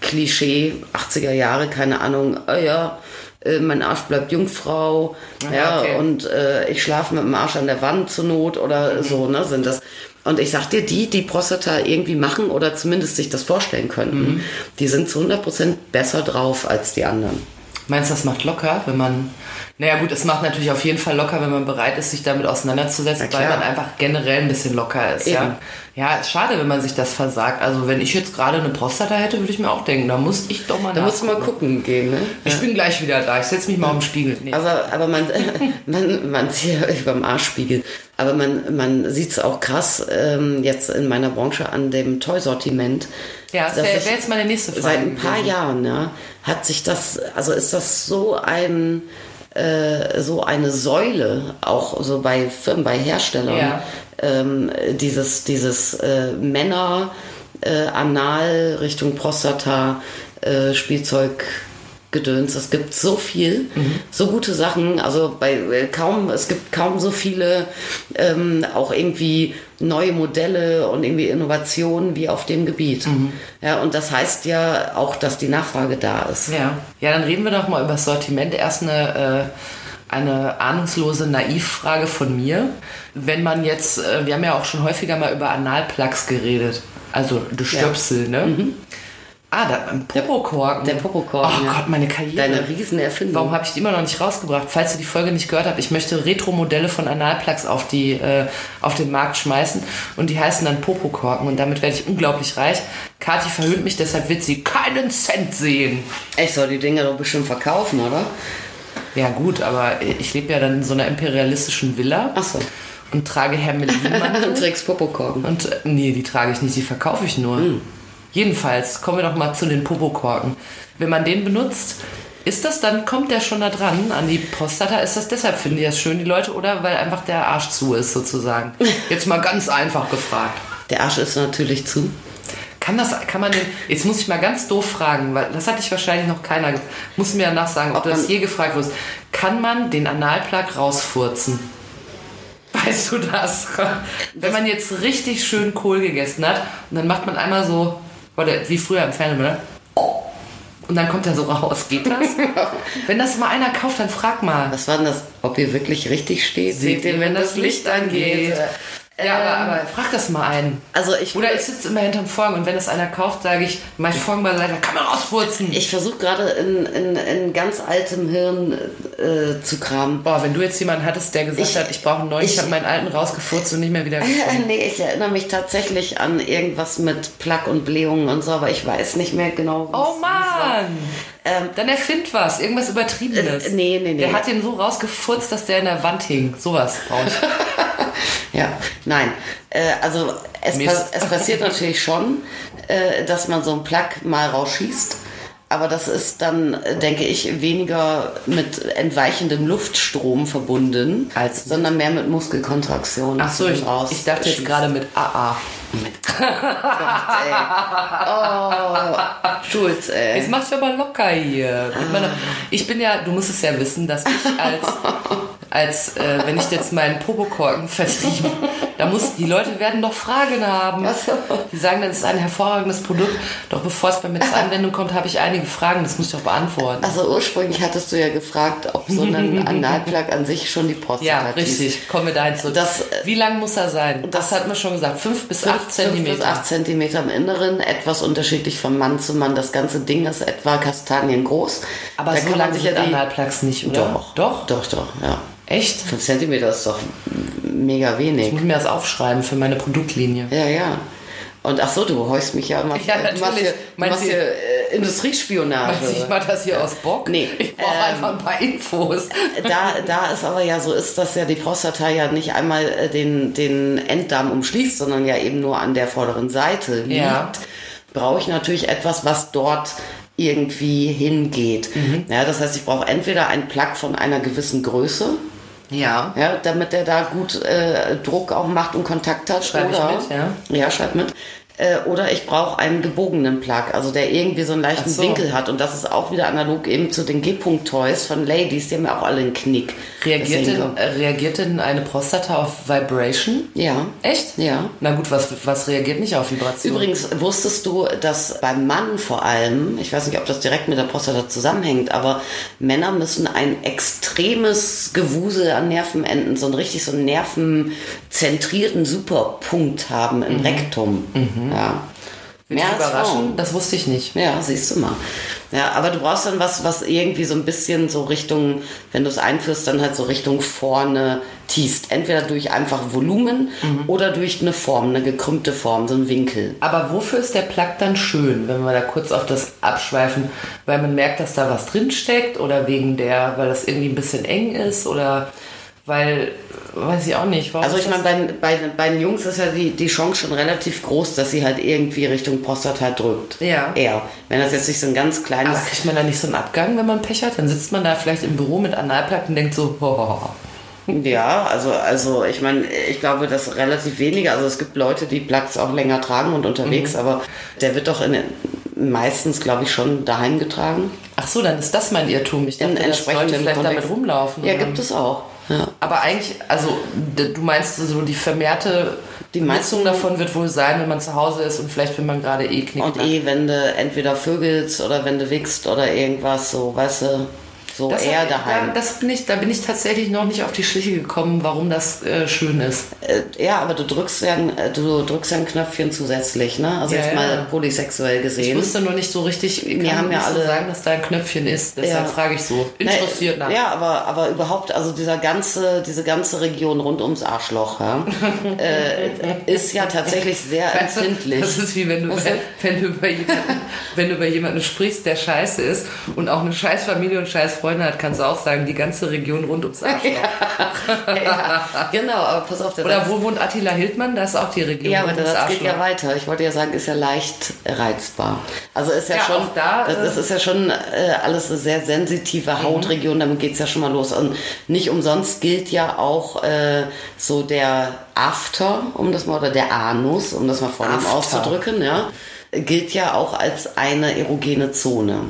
Klischee, 80er Jahre, keine Ahnung, oh ja, äh, mein Arsch bleibt Jungfrau, Ah, ja, okay. und äh, ich schlafe mit dem Arsch an der Wand zur Not oder so, ne, sind das. Und ich sag dir, die, die Prostata irgendwie machen oder zumindest sich das vorstellen könnten, die sind zu 100% besser drauf als die anderen. Meinst du, das macht locker, wenn man. Naja, gut, es macht natürlich auf jeden Fall locker, wenn man bereit ist, sich damit auseinanderzusetzen, Na weil man einfach generell ein bisschen locker ist. Ja, Eben. ja ist schade, wenn man sich das versagt. Also, wenn ich jetzt gerade eine Prostata hätte, würde ich mir auch denken, da muss ich doch mal Da musst du mal gucken gehen, ne? Ich bin gleich wieder da. Ich setze mich mal auf den Spiegel. Nee. Aber, aber man, (laughs) man, man sieht ja beim Arschspiegel, aber man, man sieht es auch krass ähm, jetzt in meiner Branche an dem Toy-Sortiment. ja, das wäre wär jetzt meine nächste Frage. Seit ein paar gewesen. Jahren, ja, hat sich das, also ist das so ein, äh, so eine Säule, auch so bei Firmen, bei Herstellern, Ja. ähm, dieses, dieses äh, Männer, äh, Anal Richtung Prostata, äh, Spielzeug, Gedöns. Es gibt so viel, so gute Sachen. Also bei äh, kaum, es gibt kaum so viele ähm, auch irgendwie neue Modelle und irgendwie Innovationen wie auf dem Gebiet. Ja, und das heißt ja auch, dass die Nachfrage da ist. Ja. ja, dann reden wir doch mal über das Sortiment. Erst eine, äh, eine ahnungslose Naivfrage von mir. Wenn man jetzt, äh, wir haben ja auch schon häufiger mal über Analplugs geredet. Also das Stöpsel, ne? Ah, da, ein Popokorken. Der Popokorken, Oh ja. Gott, meine Karriere. Deine Riesenerfindung. Warum habe ich die immer noch nicht rausgebracht? Falls ihr die Folge nicht gehört habt, ich möchte Retro-Modelle von Analplugs auf, die, äh, auf den Markt schmeißen und die heißen dann Popokorken und damit werde ich unglaublich reich. Kathi verhöhnt mich, deshalb wird sie keinen Cent sehen. Ich soll die Dinger doch bestimmt verkaufen, oder? Ja gut, aber ich lebe ja dann in so einer imperialistischen Villa Ach so. und trage Hermelinmantel. (laughs) Und trägst Popokorken. Und äh, nee, die trage ich nicht, die verkaufe ich nur. Jedenfalls, kommen wir doch mal zu den Popokorken. Wenn man den benutzt, ist das dann, kommt der schon da dran an die Prostata? Ist das deshalb, finden die das schön, die Leute, oder weil einfach der Arsch zu ist, sozusagen? (laughs) Jetzt mal ganz einfach gefragt. Der Arsch ist natürlich zu. Kann das, kann man den, jetzt muss ich mal ganz doof fragen, weil das hatte ich wahrscheinlich noch keiner, muss mir danach sagen, ob, Ob das je gefragt wurde. Kann man den Analplug rausfurzen? Weißt du das? Wenn man jetzt richtig schön Kohl gegessen hat und dann macht man einmal so, warte, wie früher im Fernsehen, oder? Und dann kommt er so raus. Geht das? (laughs) Wenn das mal einer kauft, dann frag mal. Was war denn das? Ob ihr wirklich richtig steht? Seht ihr, wenn das Licht angeht? Ja, aber, aber frag das mal einen. Also ich Oder ich sitze immer hinterm Vorhang und wenn das einer kauft, sage ich, mach ich Vorhang beiseite, kann man rausfurzen. Ich versuche gerade in, in, in ganz altem Hirn äh, zu kramen. Boah, wenn du jetzt jemanden hattest, der gesagt Ich- hat, ich brauche einen neuen, ich, ich- habe meinen alten rausgefurzt und nicht mehr wieder (laughs) gefunden. nee, ich erinnere mich tatsächlich an irgendwas mit Plack und Blähungen und so, aber ich weiß nicht mehr genau. Oh wie's war. Mann! Ähm, Dann erfind was, irgendwas Übertriebenes. Äh, nee, nee, nee. Der hat den so rausgefurzt, dass der in der Wand hing. Sowas brauche ich. (laughs) (laughs) Ja, nein. Äh, also es, pass es passiert natürlich schon, äh, dass man so einen Plug mal rausschießt. Aber das ist dann, denke ich, weniger mit entweichendem Luftstrom verbunden, Als- sondern mehr mit Muskelkontraktion. Ach so, ich, Raus- ich dachte jetzt gerade mit AA. Oh, Schulz, ey. Jetzt machst du aber locker hier. Mit meiner- Ich bin ja, du musst es ja wissen, dass ich als, (laughs) als äh, wenn ich jetzt meinen Popokorken vertrieben, da muss, die Leute werden doch Fragen haben. Die sagen, das ist ein hervorragendes Produkt. Doch bevor es bei mir zur Anwendung kommt, habe ich einige Fragen, das muss ich doch beantworten. Also ursprünglich hattest du ja gefragt, ob so ein (laughs) Analplug an sich schon die Prostata Ja, hat. richtig. Kommen wir dahin zurück. Das, äh, Wie lang muss er sein? Das, hat man schon gesagt. Fünf bis acht 5 bis Zentimeter. 8 Zentimeter im Inneren, etwas unterschiedlich von Mann zu Mann. Das ganze Ding ist etwa kastaniengroß. Aber Da so kann man lang sich sind ja die- Analplugs nicht, oder? Doch. Doch? Doch, doch, ja. Echt? 5 Zentimeter ist doch mega wenig. Ich muss mir das aufschreiben für meine Produktlinie. Ja, ja. Und ach so, du heust mich ja immer. (laughs) Ja, du machst natürlich. hier, du Meinst machst du- hier äh, Industriespionage. Meinst du, ich mache das hier aus Bock? Nee, Ich brauche ähm, einfach ein paar Infos. (laughs) da, da es aber ja so ist, dass ja die Prostata ja nicht einmal äh, den, den Enddarm umschließt, sondern ja eben nur an der vorderen Seite liegt, Ja. brauche ich natürlich etwas, was dort irgendwie hingeht. Mhm. Ja, das heißt, ich brauche entweder einen Plug von einer gewissen Größe, Ja. ja, damit der da gut äh, Druck auch macht und Kontakt hat. Schreib ich oder, mit, ja. Ja, schreib mit. Äh, oder ich brauche einen gebogenen Plug, also der irgendwie so einen leichten so. Winkel hat. Und das ist auch wieder analog eben zu den G-Punkt-Toys von Ladies, die haben ja auch alle einen Knick. Reagiert denn, äh, reagiert denn eine Prostata auf Vibration? Ja. Echt? Ja. Na gut, was, was reagiert nicht auf Vibration? Übrigens wusstest du, dass beim Mann vor allem, ich weiß nicht, ob das direkt mit der Prostata zusammenhängt, aber Männer müssen ein extremes Gewusel an Nervenenden, so einen richtig so einen nervenzentrierten Superpunkt haben im Rektum. Ja. Wird dich als überraschen? Frauen. Das wusste ich nicht. Ja, siehst du mal. Ja, aber du brauchst dann was, was irgendwie so ein bisschen so Richtung, wenn du es einführst, dann halt so Richtung vorne tiest. Entweder durch einfach Volumen oder durch eine Form, eine gekrümmte Form, so ein Winkel. Aber wofür ist der Plug dann schön, wenn wir da kurz auf das abschweifen? Weil man merkt, dass da was drinsteckt oder wegen der, weil das irgendwie ein bisschen eng ist oder weil, weiß ich auch nicht. Warum Also ich meine, bei, bei, bei den Jungs ist ja die, die Chance schon relativ groß, dass sie halt irgendwie Richtung Prostata drückt. Ja. Eher. Wenn das jetzt nicht so ein ganz kleines... aber kriegt man da nicht so einen Abgang, wenn man Pech hat? Dann sitzt man da vielleicht im Büro mit Analplug und denkt so, (laughs) hohoho. Ja, also, also ich meine, ich glaube, dass relativ wenige, also es gibt Leute, die Plugs auch länger tragen und unterwegs, aber der wird doch in, meistens, glaube ich, schon daheim getragen. Ach so, dann ist das mein Irrtum. Ich dachte, In dass Leute vielleicht damit Kontext. rumlaufen. Ja, gibt es auch. Ja. Aber eigentlich, also du meinst so die vermehrte Die Nutzung davon wird wohl sein, wenn man zu Hause ist und vielleicht wenn man gerade eh knickt. Und eh, wenn du entweder vögelst oder wenn du wichst oder irgendwas, so, weißt du, so das eher daheim. Da, das bin ich, da bin ich tatsächlich noch nicht auf die Schliche gekommen, warum das äh, schön ist. Äh, ja, aber du drückst ja, ein- äh, du drückst ja ein Knöpfchen zusätzlich, ne? Also Ja, jetzt ja. mal polysexuell Ich gesehen. wusste nur nicht so richtig, ich Wir kann haben ja nicht so alle- sagen, dass da ein Knöpfchen ist. Deshalb Ja. frage ich so. Na, Interessiert nach. Ja, aber, aber überhaupt, also dieser ganze, diese ganze Region rund ums Arschloch ja, (laughs) äh, ist ja tatsächlich sehr Weißt du, empfindlich. Das ist wie wenn du, Was (laughs) wenn, du über jemanden, wenn du über jemanden sprichst, der scheiße ist und auch eine scheiß Familie und scheiß Freunde hat, kannst du auch sagen, die ganze Region rund ums Arschloch. ja, genau, aber pass auf, der Oder wo wohnt Attila Hildmann? Da ist auch die Region Ja, aber rund Satz geht ja weiter. Ich wollte ja sagen, ist ja leicht reizbar. Also ist ja, Ja, schon, da, das, das ist ja schon äh, alles eine sehr sensitive Hautregion, damit geht's ja schon mal los. Und nicht umsonst gilt ja auch äh, so der After, um das mal, oder der Anus, um das mal After. auszudrücken, ja, gilt ja auch als eine erogene Zone.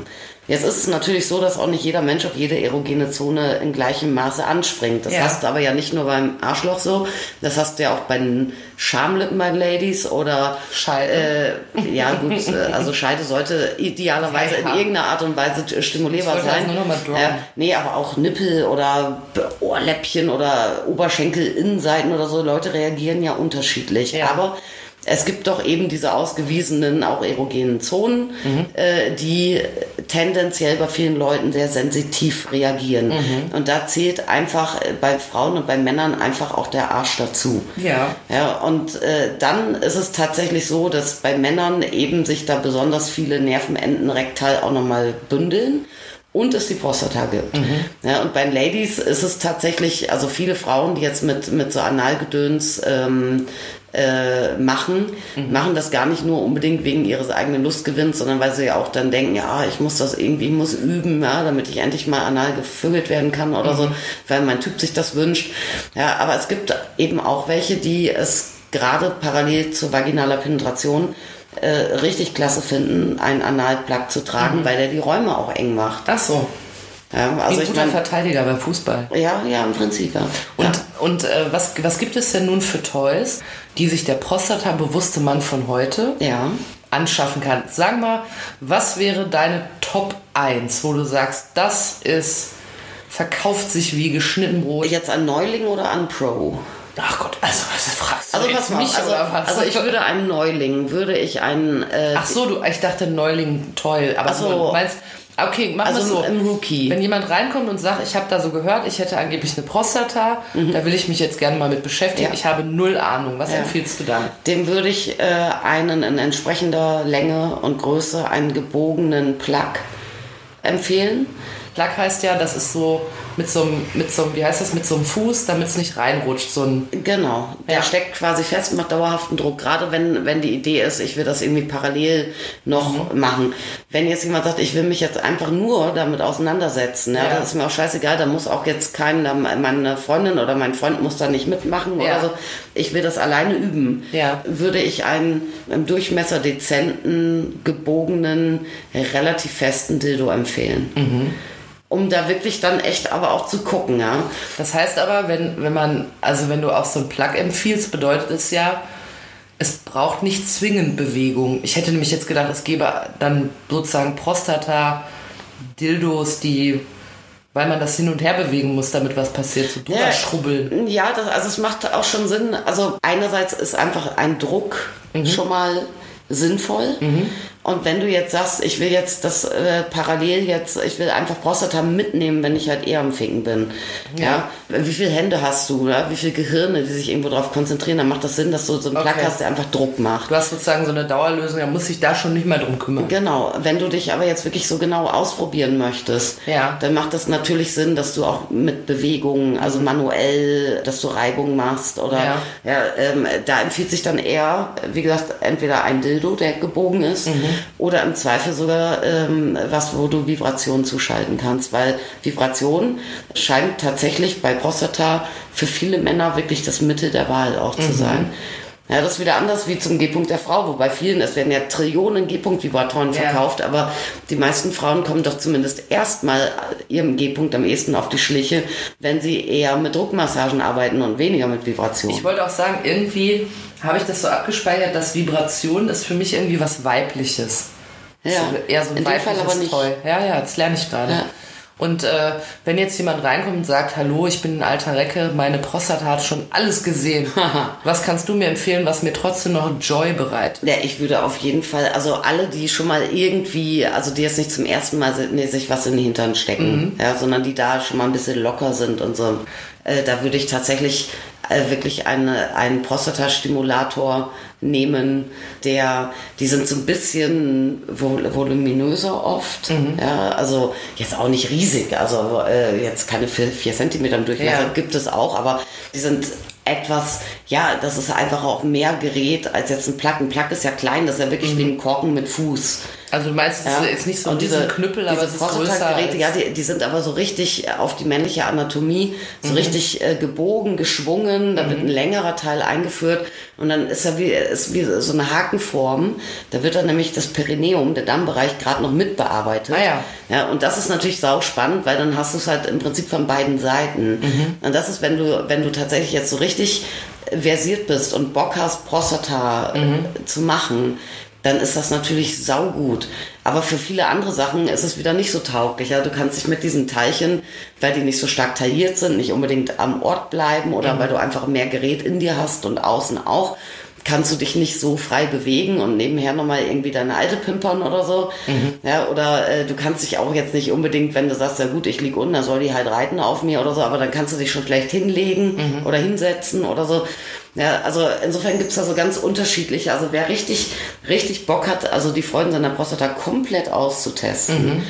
Jetzt ist es natürlich so, dass auch nicht jeder Mensch auf jede erogene Zone in gleichem Maße anspringt. Das Ja. hast du aber ja nicht nur beim Arschloch so, das hast du ja auch bei den Schamlippen bei Ladies oder Scheide. Äh, ja gut, äh, also Scheide sollte idealerweise in irgendeiner Art und Weise stimulierbar sein. Ja, nee, aber auch Nippel oder Ohrläppchen oder Oberschenkel, Innenseiten oder so, Leute reagieren ja unterschiedlich. Ja. Aber es gibt doch eben diese ausgewiesenen, auch erogenen Zonen, Mhm. äh, die tendenziell bei vielen Leuten sehr sensitiv reagieren. Mhm. Und da zählt einfach äh, bei Frauen und bei Männern einfach auch der Arsch dazu. Ja. Ja, und äh, dann ist es tatsächlich so, dass bei Männern eben sich da besonders viele Nervenenden rektal auch nochmal bündeln und es die Prostata gibt. Ja, und bei Ladies ist es tatsächlich, also viele Frauen, die jetzt mit, mit so Analgedöns ähm, äh, machen, machen das gar nicht nur unbedingt wegen ihres eigenen Lustgewinns, sondern weil sie ja auch dann denken, ja, ich muss das irgendwie, ich muss üben, ja, damit ich endlich mal anal gevögelt werden kann oder so, weil mein Typ sich das wünscht. Ja, aber es gibt eben auch welche, die es gerade parallel zu vaginaler Penetration äh, richtig klasse finden, einen Analplug zu tragen, weil der die Räume auch eng macht. Ach so. Ja, also ein ich guter meine, Verteidiger beim Fußball. ja, ja, im Prinzip, ja. Und, ja. und äh, was, was gibt es denn nun für Toys, die sich der Prostata-bewusste Mann von heute Ja. anschaffen kann? Sag mal, was wäre deine Top 1, wo du sagst, das ist, verkauft sich wie geschnitten Brot? Jetzt an Neuling oder an Pro? Ach Gott, also was fragst du Also jetzt mich also, oder was? also ich würde einem Neuling, würde ich einen, äh, Ach so, du, ich dachte Neuling toll, aber so. du meinst, okay, machen wir Also so. im Rookie. Wenn jemand reinkommt und sagt, ich habe da so gehört, ich hätte angeblich eine Prostata, da will ich mich jetzt gerne mal mit beschäftigen, Mhm. Ja. ich habe null Ahnung. Was Ja. empfiehlst du dann? dem würde ich äh, einen in entsprechender Länge und Größe einen gebogenen Plug empfehlen. Plug heißt ja, das ist so mit so einem, mit so einem, wie heißt das, mit so einem Fuß, damit es nicht reinrutscht. So ein, Genau, der Ja. steckt quasi fest, macht dauerhaften Druck. Gerade wenn, wenn die Idee ist, ich will das irgendwie parallel noch Mhm. machen. Wenn jetzt jemand sagt, ich will mich jetzt einfach nur damit auseinandersetzen, ja, Ja. das ist mir auch scheißegal, da muss auch jetzt kein, meine Freundin oder mein Freund muss da nicht mitmachen Ja. oder so. Ich will das alleine üben. Ja. Würde ich einen im Durchmesser dezenten, gebogenen, relativ festen Dildo empfehlen. Mhm. Um da wirklich dann echt aber auch zu gucken, ja. das heißt aber, wenn, wenn man, also wenn du auch so ein Plug empfiehlst, bedeutet es ja, es braucht nicht zwingend Bewegung. Ich hätte nämlich jetzt gedacht, es gäbe dann sozusagen Prostata-Dildos, die, weil man das hin und her bewegen muss, damit was passiert, so drüber schrubbeln. Ja, das, also es macht auch schon Sinn. Also einerseits ist einfach ein Druck Mhm. schon mal sinnvoll. Und wenn du jetzt sagst, ich will jetzt das äh, parallel jetzt, ich will einfach Prostata mitnehmen, wenn ich halt eher am Ficken bin. Ja. Wie viele Hände hast du, oder? Wie viele Gehirne, die sich irgendwo drauf konzentrieren, dann macht das Sinn, dass du so einen Plug Okay. hast, der einfach Druck macht. Du hast sozusagen so eine Dauerlösung, da muss sich da schon nicht mehr drum kümmern. Genau, wenn du dich aber jetzt wirklich so genau ausprobieren möchtest, Ja. dann macht das natürlich Sinn, dass du auch mit Bewegungen, also manuell, dass du Reibung machst oder Ja. ja, ähm, da empfiehlt sich dann eher, wie gesagt, entweder ein Dildo, der gebogen ist, oder im Zweifel sogar ähm, was, wo du Vibrationen zuschalten kannst, weil Vibration scheint tatsächlich bei Prostata für viele Männer wirklich das Mittel der Wahl auch zu sein. Ja, das ist wieder anders wie zum G-Punkt der Frau, wobei vielen, es werden ja Trillionen G-Punkt-Vibratoren Ja. verkauft, aber die meisten Frauen kommen doch zumindest erstmal ihrem G-Punkt am ehesten auf die Schliche, wenn sie eher mit Druckmassagen arbeiten und weniger mit Vibrationen. Ich wollte auch sagen, irgendwie habe ich das so abgespeichert, dass Vibration ist für mich irgendwie was Weibliches. Ja. So, eher so ein In dem Fall weibliches aber nicht. Toy. Ja, ja, das lerne ich gerade. Ja. Und äh, wenn jetzt jemand reinkommt und sagt, hallo, ich bin ein alter Recke, meine Prostata hat schon alles gesehen. (laughs) was kannst du mir empfehlen, was mir trotzdem noch Joy bereitet? Ja, ich würde auf jeden Fall, also alle, die schon mal irgendwie, also die jetzt nicht zum ersten Mal sind, nee, sich was in den Hintern stecken, ja, sondern die da schon mal ein bisschen locker sind und so, äh, da würde ich tatsächlich äh, wirklich eine, einen Prostatastimulator nehmen, der, die sind so ein bisschen vol voluminöser oft, ja, also jetzt auch nicht riesig, also äh, jetzt keine vier, vier Zentimeter im Durchmesser Ja. gibt es auch, aber die sind etwas, ja, das ist einfach auch mehr Gerät als jetzt ein Plug. Ein Plug ist ja klein, das ist ja wirklich wie ein Korken mit Fuß. Also du meinst, es Ja. ist nicht so Und diese, Knüppel, aber diese es ist größer. Als- ja, die, die sind aber so richtig auf die männliche Anatomie, so Mhm. richtig äh, gebogen, geschwungen, da wird ein längerer Teil eingeführt und dann ist er wie, ist wie so eine Hakenform. Da wird dann nämlich das Perineum, der Dammbereich, gerade noch mitbearbeitet. Ah ja. Ja, und das ist natürlich sau spannend, weil dann hast du es halt im Prinzip von beiden Seiten. Mhm. Und das ist, wenn du, wenn du tatsächlich jetzt so richtig versiert bist und Bock hast, Prostata Mhm. äh, zu machen, dann ist das natürlich saugut. Aber für viele andere Sachen ist es wieder nicht so tauglich. Ja, du kannst dich mit diesen Teilchen, weil die nicht so stark tailliert sind, nicht unbedingt am Ort bleiben oder weil du einfach mehr Gerät in dir hast und außen auch, kannst du dich nicht so frei bewegen und nebenher nochmal irgendwie deine alte pimpern oder so. Ja, oder äh, du kannst dich auch jetzt nicht unbedingt, wenn du sagst, ja gut, ich lieg unten, dann soll die halt reiten auf mir oder so, aber dann kannst du dich schon schlecht hinlegen oder hinsetzen oder so. Ja, also insofern gibt's da so ganz unterschiedliche. Also wer richtig, richtig Bock hat, also die Freuden seiner Prostata komplett auszutesten,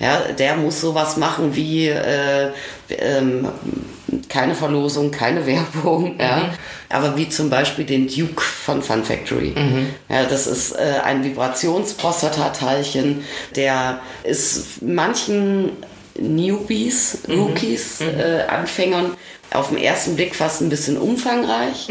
ja, der muss sowas machen wie äh, ähm, keine Verlosung, keine Werbung, ja. Aber wie zum Beispiel den Duke von Fun Factory. Ja, das ist äh, ein Vibrationsprostatateilchen, der ist manchen Newbies, Rookies, äh, Anfängern auf den ersten Blick fast ein bisschen umfangreich.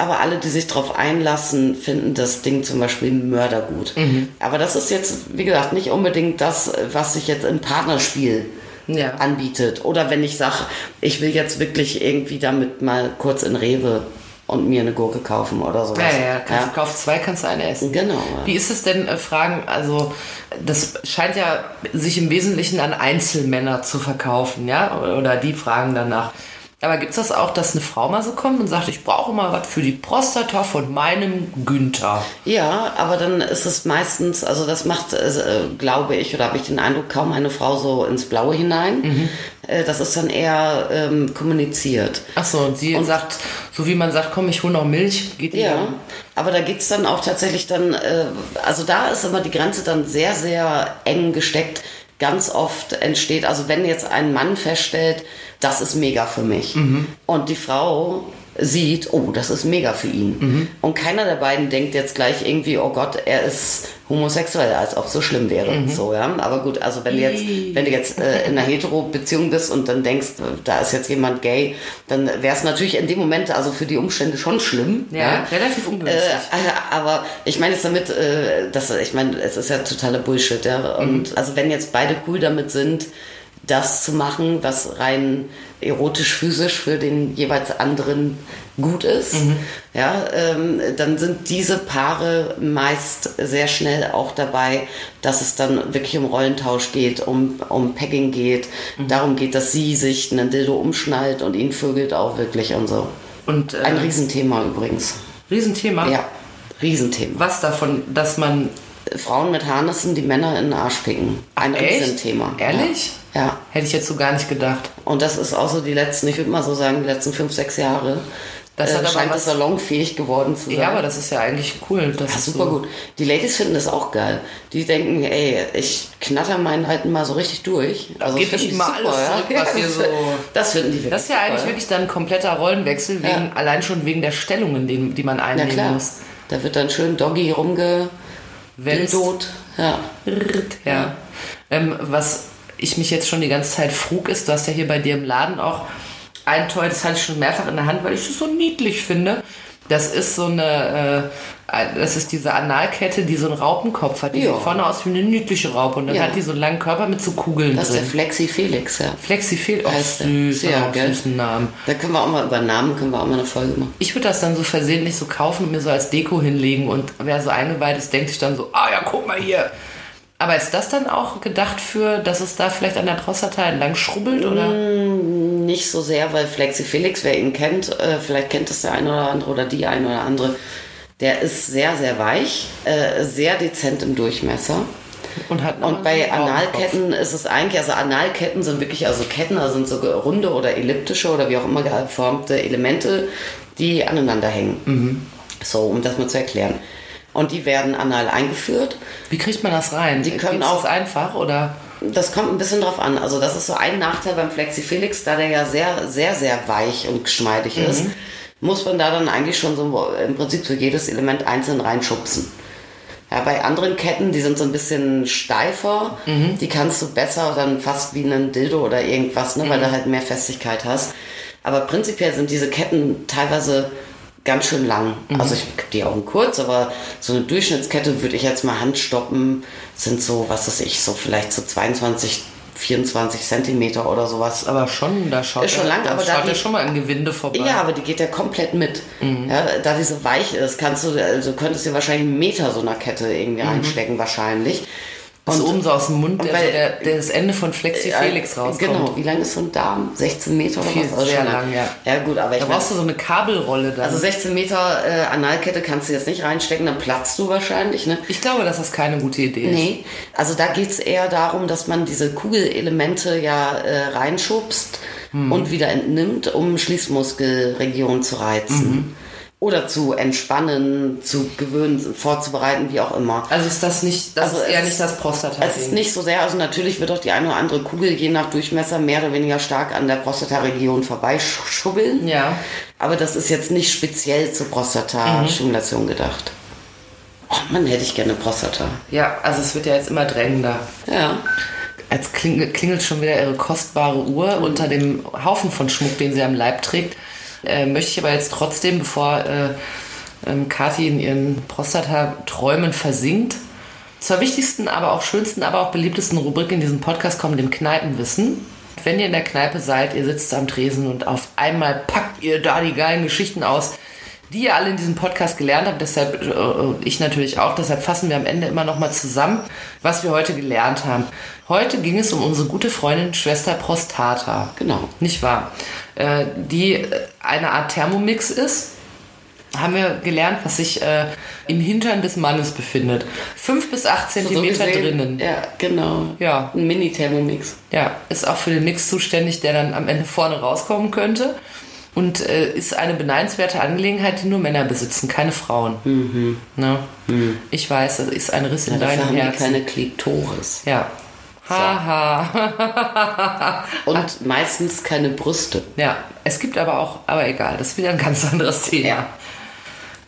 Aber alle, die sich darauf einlassen, finden das Ding zum Beispiel mördergut. Aber das ist jetzt, wie gesagt, nicht unbedingt das, was sich jetzt im Partnerspiel Ja. anbietet. Oder wenn ich sage, ich will jetzt wirklich irgendwie damit mal kurz in Rewe und mir eine Gurke kaufen oder sowas. Ja, ja, kannst, du kaufst zwei, kannst du eine essen. Genau. ja. Wie ist es denn, äh, Fragen, also das scheint ja sich im Wesentlichen an Einzelmänner zu verkaufen, ja? Oder die fragen danach. Aber gibt es das auch, dass eine Frau mal so kommt und sagt, ich brauche mal was für die Prostata von meinem Günther? Ja, aber dann ist es meistens, also das macht, äh, glaube ich, oder habe ich den Eindruck, kaum eine Frau so ins Blaue hinein. Äh, Das ist dann eher ähm, kommuniziert. Ach so, und sie sagt, so wie man sagt, komm, ich hole noch Milch, geht Ja, dann? aber da geht's dann auch tatsächlich dann, äh, also da ist immer die Grenze dann sehr, sehr eng gesteckt. ganz oft entsteht, also wenn jetzt ein Mann feststellt, das ist mega für mich und die Frau sieht, oh, das ist mega für ihn. Und keiner der beiden denkt jetzt gleich irgendwie, oh Gott, er ist homosexuell, als ob es so schlimm wäre. So, ja. Aber gut, also wenn du jetzt, wenn du jetzt äh, in einer Hetero-Beziehung bist und dann denkst, äh, da ist jetzt jemand gay, dann wäre es natürlich in dem Moment, also für die Umstände schon schlimm. Ja, relativ ungünstig. Äh, aber ich meine jetzt damit, äh, dass ich meine, es ist ja totaler Bullshit, ja. Und also wenn jetzt beide cool damit sind, das zu machen, was rein erotisch, physisch für den jeweils anderen gut ist, ja, ähm, dann sind diese Paare meist sehr schnell auch dabei, dass es dann wirklich um Rollentausch geht, um, um Pegging geht, darum geht, dass sie sich einen Dildo umschnallt und ihn vögelt auch wirklich und so. Und äh, Ein Riesenthema übrigens. Riesenthema. Ja, Riesenthema. Was davon, dass man. Frauen mit Harnissen, die Männer in den Arsch picken. Ein Echt? Riesenthema. Ehrlich? Ja. Ja. Hätte ich jetzt so gar nicht gedacht. Und das ist auch so die letzten, ich würde mal so sagen, die letzten fünf, sechs Jahre. Das äh, hat aber scheint was- das salonfähig geworden zu sein. Ja, aber das ist ja eigentlich cool. Das Ja, ist super so, gut. Die Ladies finden das auch geil. Die denken, ey, ich knatter meinen alten mal so richtig durch. Also nicht die mal alles zurück, was hier das, so- (laughs) Das finden die wirklich Das ist ja super, eigentlich wirklich dann ein kompletter Rollenwechsel, wegen, Ja. allein schon wegen der Stellungen, die, die man Ja einnehmen klar. muss. Da wird dann schön Doggy Wenn's- rumgedot. Ja. Ja. Ähm, was ich mich jetzt schon die ganze Zeit frug, ist, du hast ja hier bei dir im Laden auch ein Toy, das hatte ich schon mehrfach in der Hand, weil ich das so niedlich finde. Das ist so eine, äh, das ist diese Analkette, die so einen Raupenkopf hat. Die Ja. sieht vorne aus wie eine niedliche Raupe und dann Ja. hat die so einen langen Körper mit so Kugeln Das ist der drin. Flexi Felix, ja. Flexifil, oh Heißt der. süß, Ja, gell? süßen Namen. Da können wir auch mal über Namen, können wir auch mal eine Folge machen. Ich würde das dann so versehentlich so kaufen und mir so als Deko hinlegen und wer so eingeweiht ist, denkt sich dann so, ah ja, guck mal hier. Aber ist das dann auch gedacht für, dass es da vielleicht an der Prostata entlang schrubbelt oder? Nicht so sehr, weil Flexi Felix, wer ihn kennt, äh, vielleicht kennt es der eine oder andere oder die eine oder andere, der ist sehr, sehr weich, äh, sehr dezent im Durchmesser. Und, hat Und bei. Analketten ist es eigentlich, also Analketten sind wirklich, also Ketten, also sind so runde oder elliptische oder wie auch immer geformte Elemente, die aneinander hängen. So, um das mal zu erklären. Und die werden anal eingeführt. Wie kriegt man das rein? Die können auch- das einfach oder? Das kommt ein bisschen drauf an. Also das ist so ein Nachteil beim Flexi-Felix, da der ja sehr, sehr, sehr weich und geschmeidig ist, muss man da dann eigentlich schon so im Prinzip so jedes Element einzeln reinschubsen. Ja, bei anderen Ketten, die sind so ein bisschen steifer, die kannst du besser dann fast wie einen Dildo oder irgendwas, ne, weil du halt mehr Festigkeit hast. Aber prinzipiell sind diese Ketten teilweise ganz schön lang. Also ich hab die Augen kurz, aber so eine Durchschnittskette würde ich jetzt mal handstoppen, sind so, was weiß ich, so vielleicht so 22, 24 Zentimeter oder sowas. Aber schon, da schaut Ist schon er, lang, da aber da schaut die- er schon mal im Gewinde vorbei. Ja, aber die geht ja komplett mit. Ja, da die so weich ist, kannst du, also könntest du wahrscheinlich einen Meter so einer Kette irgendwie reinstecken, wahrscheinlich. Ist oben so aus dem Mund, der, weil- der, der das Ende von Flexi Felix Äh, rauskommt. Genau, wie lang ist so ein Darm? 16 Meter oder Viel, was? Also sehr lang, ja. Ja gut, aber ich Da brauchst du so eine Kabelrolle dann. also 16 Meter äh, Analkette kannst du jetzt nicht reinstecken, dann platzt du wahrscheinlich, ne? ich glaube, dass das keine gute Idee ist. Nee, also da geht es eher darum, dass man diese Kugelelemente ja äh, reinschubst Hm. und wieder entnimmt, um Schließmuskelregionen zu reizen. Mhm. Oder zu entspannen, zu gewöhnen, vorzubereiten, wie auch immer. Also ist das nicht, das Also ist eher nicht das Prostata. Es ist nicht so sehr, also natürlich wird auch die eine oder andere Kugel je nach Durchmesser mehr oder weniger stark an der Prostata-Region vorbeischubbeln. Ja. Aber das ist jetzt nicht speziell zur Prostata-Stimulation gedacht. Oh Mann, hätte ich gerne Prostata. Ja, also es wird ja jetzt immer drängender. Ja. Als klingelt, klingelt schon wieder ihre kostbare Uhr Mhm. unter dem Haufen von Schmuck, den sie am Leib trägt. Äh, möchte ich aber jetzt trotzdem, bevor äh, ähm, Kathi in ihren Prostata-Träumen versinkt, zur wichtigsten, aber auch schönsten, aber auch beliebtesten Rubrik in diesem Podcast kommen, dem Kneipenwissen. Wenn ihr in der Kneipe seid, ihr sitzt am Tresen und auf einmal packt ihr da die geilen Geschichten aus, die ihr alle in diesem Podcast gelernt habt, deshalb äh, ich natürlich auch, deshalb fassen wir am Ende immer noch mal zusammen, was wir heute gelernt haben. Heute ging es um unsere gute Freundin Schwester Prostata. Genau. Nicht wahr? Äh, die äh, eine Art Thermomix ist. Haben wir gelernt, was sich äh, im Hintern des Mannes befindet. Fünf bis acht Zentimeter gesehen, drinnen. Ja, genau. Ja. Ein Mini-Thermomix. Ja, ist auch für den Mix zuständig, der dann am Ende vorne rauskommen könnte. Und äh, ist eine beneidenswerte Angelegenheit, die nur Männer besitzen, keine Frauen. Ne? Ich weiß, das ist ein Riss in Mhm. Ja, dafür deinem haben die Herzen. keine Klitoris. ja. Haha. (laughs) Und meistens keine Brüste. ja, es gibt aber auch, aber egal, das ist wieder ein ganz anderes Thema. Ja.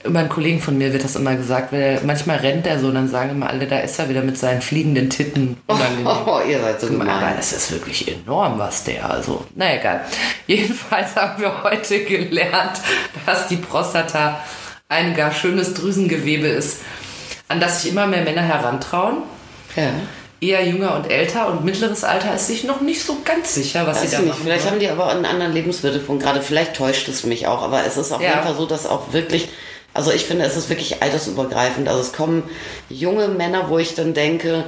Über einen Kollegen von mir wird das immer gesagt, weil manchmal rennt er so und dann sagen immer alle, da ist er wieder mit seinen fliegenden Titten. Unangenehm. (laughs) Oh, ihr seid so Aber gemein. das ist wirklich enorm, was der, also, na egal. (laughs) Jedenfalls haben wir heute gelernt, dass die Prostata ein gar schönes Drüsengewebe ist, an das sich immer mehr Männer herantrauen. Ja. Eher jünger und älter und mittleres Alter ist sich noch nicht so ganz sicher, was Weiß sie da nicht. machen. Vielleicht haben die aber einen anderen Lebensmittelpunkt gerade. Vielleicht täuscht es mich auch. Aber es ist auf Ja. jeden Fall so, dass auch wirklich, also ich finde, es ist wirklich altersübergreifend. Also es kommen junge Männer, wo ich dann denke,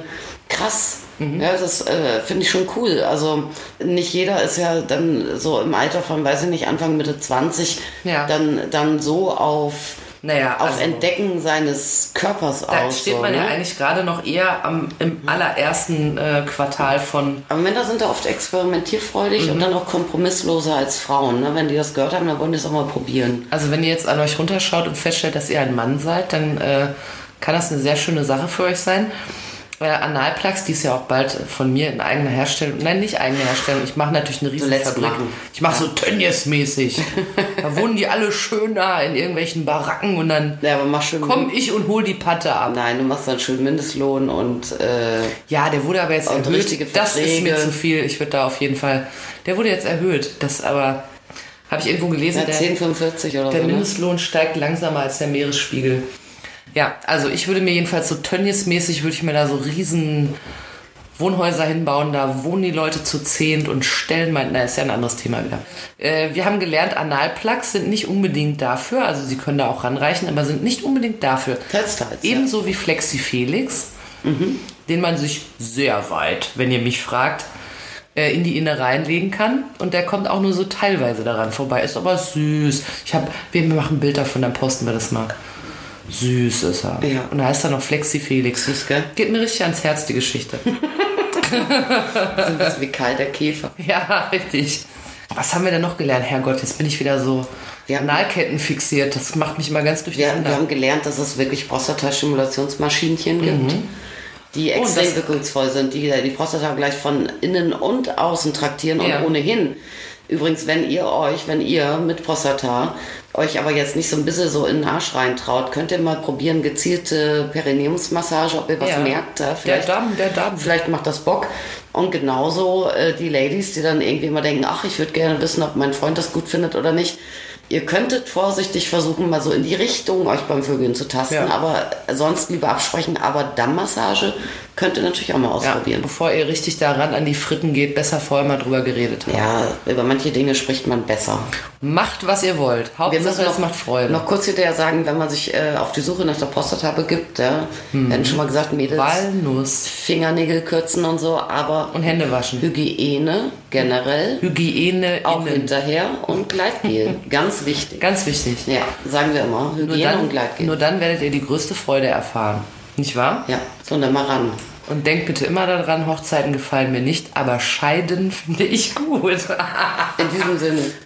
krass. Mhm. Ja, das äh, finde ich schon cool. Also nicht jeder ist ja dann so im Alter von, weiß ich nicht, Anfang, Mitte 20, Ja. dann, dann so auf, Naja, auf also- Entdecken seines Körpers Da aus. steht so, man ja ne? eigentlich gerade noch eher am, im allerersten äh, Quartal von Aber Männer sind da oft experimentierfreudig Mhm. und dann auch kompromissloser als Frauen. Ne? Wenn die das gehört haben, dann wollen die es auch mal probieren. Also wenn ihr jetzt an euch runterschaut und feststellt, dass ihr ein Mann seid, dann äh, kann das eine sehr schöne Sache für euch sein. Äh, Analplugs, die ist ja auch bald von mir in eigener Herstellung, nein, nicht eigene Herstellung, ich mache natürlich eine riesen Fabrik. machen. Ich mache so Tönnies-mäßig. (laughs) da wohnen die alle schön da in irgendwelchen Baracken und dann Ja, komm ich und hol die Patte ab. Nein, du machst dann schön Mindestlohn und äh, Ja, der wurde aber jetzt erhöht. Das ist mir zu viel. Ich würde da auf jeden Fall. Der wurde jetzt erhöht. Das aber habe ich irgendwo gelesen. ja, der, 10,45 oder Der so. Ne? Mindestlohn steigt langsamer als der Meeresspiegel. Ja, also ich würde mir jedenfalls so Tönnies-mäßig würde ich mir da so riesen Wohnhäuser hinbauen, da wohnen die Leute zu zehnt und stellen mein, na, ist ja ein anderes Thema wieder. Äh, wir haben gelernt, Analplugs sind nicht unbedingt dafür, also sie können da auch ranreichen, aber sind nicht unbedingt dafür. Teils, teils, ja. Ebenso wie Flexi Felix, den man sich sehr weit, wenn ihr mich fragt, äh, in die Innereien legen kann. Und der kommt auch nur so teilweise daran vorbei. Ist aber süß. Ich hab, wir machen ein Bild davon, dann posten wir das mal. Süß ist er. Ja. Und da heißt er noch Flexi Felix. Süß, gell? Geht mir richtig ans Herz, die Geschichte. (laughs) Ein bisschen wie Karl der Käfer. ja, richtig. Was haben wir denn noch gelernt? Herrgott, jetzt bin ich wieder so Wir haben- Analketten fixiert. Das macht mich immer ganz Wir, durcheinander. wir haben gelernt, dass es wirklich Prostata-Stimulationsmaschinchen gibt, die Oh, extrem das- wirkungsvoll sind, die die Prostata gleich von innen und außen traktieren und Ja. ohnehin. Übrigens, wenn ihr euch, wenn ihr mit Prostata euch aber jetzt nicht so ein bisschen so in den Arsch reintraut, könnt ihr mal probieren, gezielte Perineumsmassage, ob ihr was Ja. merkt. Da der vielleicht, Damm, der Damm. Vielleicht macht das Bock. Und genauso äh, die Ladies, die dann irgendwie immer denken, ach, ich würde gerne wissen, ob mein Freund das gut findet oder nicht. Ihr könntet vorsichtig versuchen, mal so in die Richtung euch beim Vögeln zu tasten, Ja. aber sonst lieber absprechen. Aber Dammmassage könnt ihr natürlich auch mal Ja, ausprobieren. bevor ihr richtig daran an die Fritten geht, besser vorher mal drüber geredet haben. Ja, über manche Dinge spricht man besser. Macht, was ihr wollt. Hauptsache, es noch, macht Freude. noch kurz hinterher sagen, wenn man sich äh, auf die Suche nach der Prostata begibt, ja, wir hatten schon mal gesagt, Mädels, Walnuss Fingernägel kürzen und so, aber und Hände waschen. Hygiene generell Hygiene auch innen. hinterher und Gleitgel. (laughs) Ganz wichtig. Ganz wichtig. Ja, sagen wir immer. Hygiene und dann, Gleitgel. nur dann werdet ihr die größte Freude erfahren. Nicht wahr? Ja, so, dann mal ran. Und denkt bitte immer daran, Hochzeiten gefallen mir nicht, aber Scheiden finde ich gut. In diesem Sinne.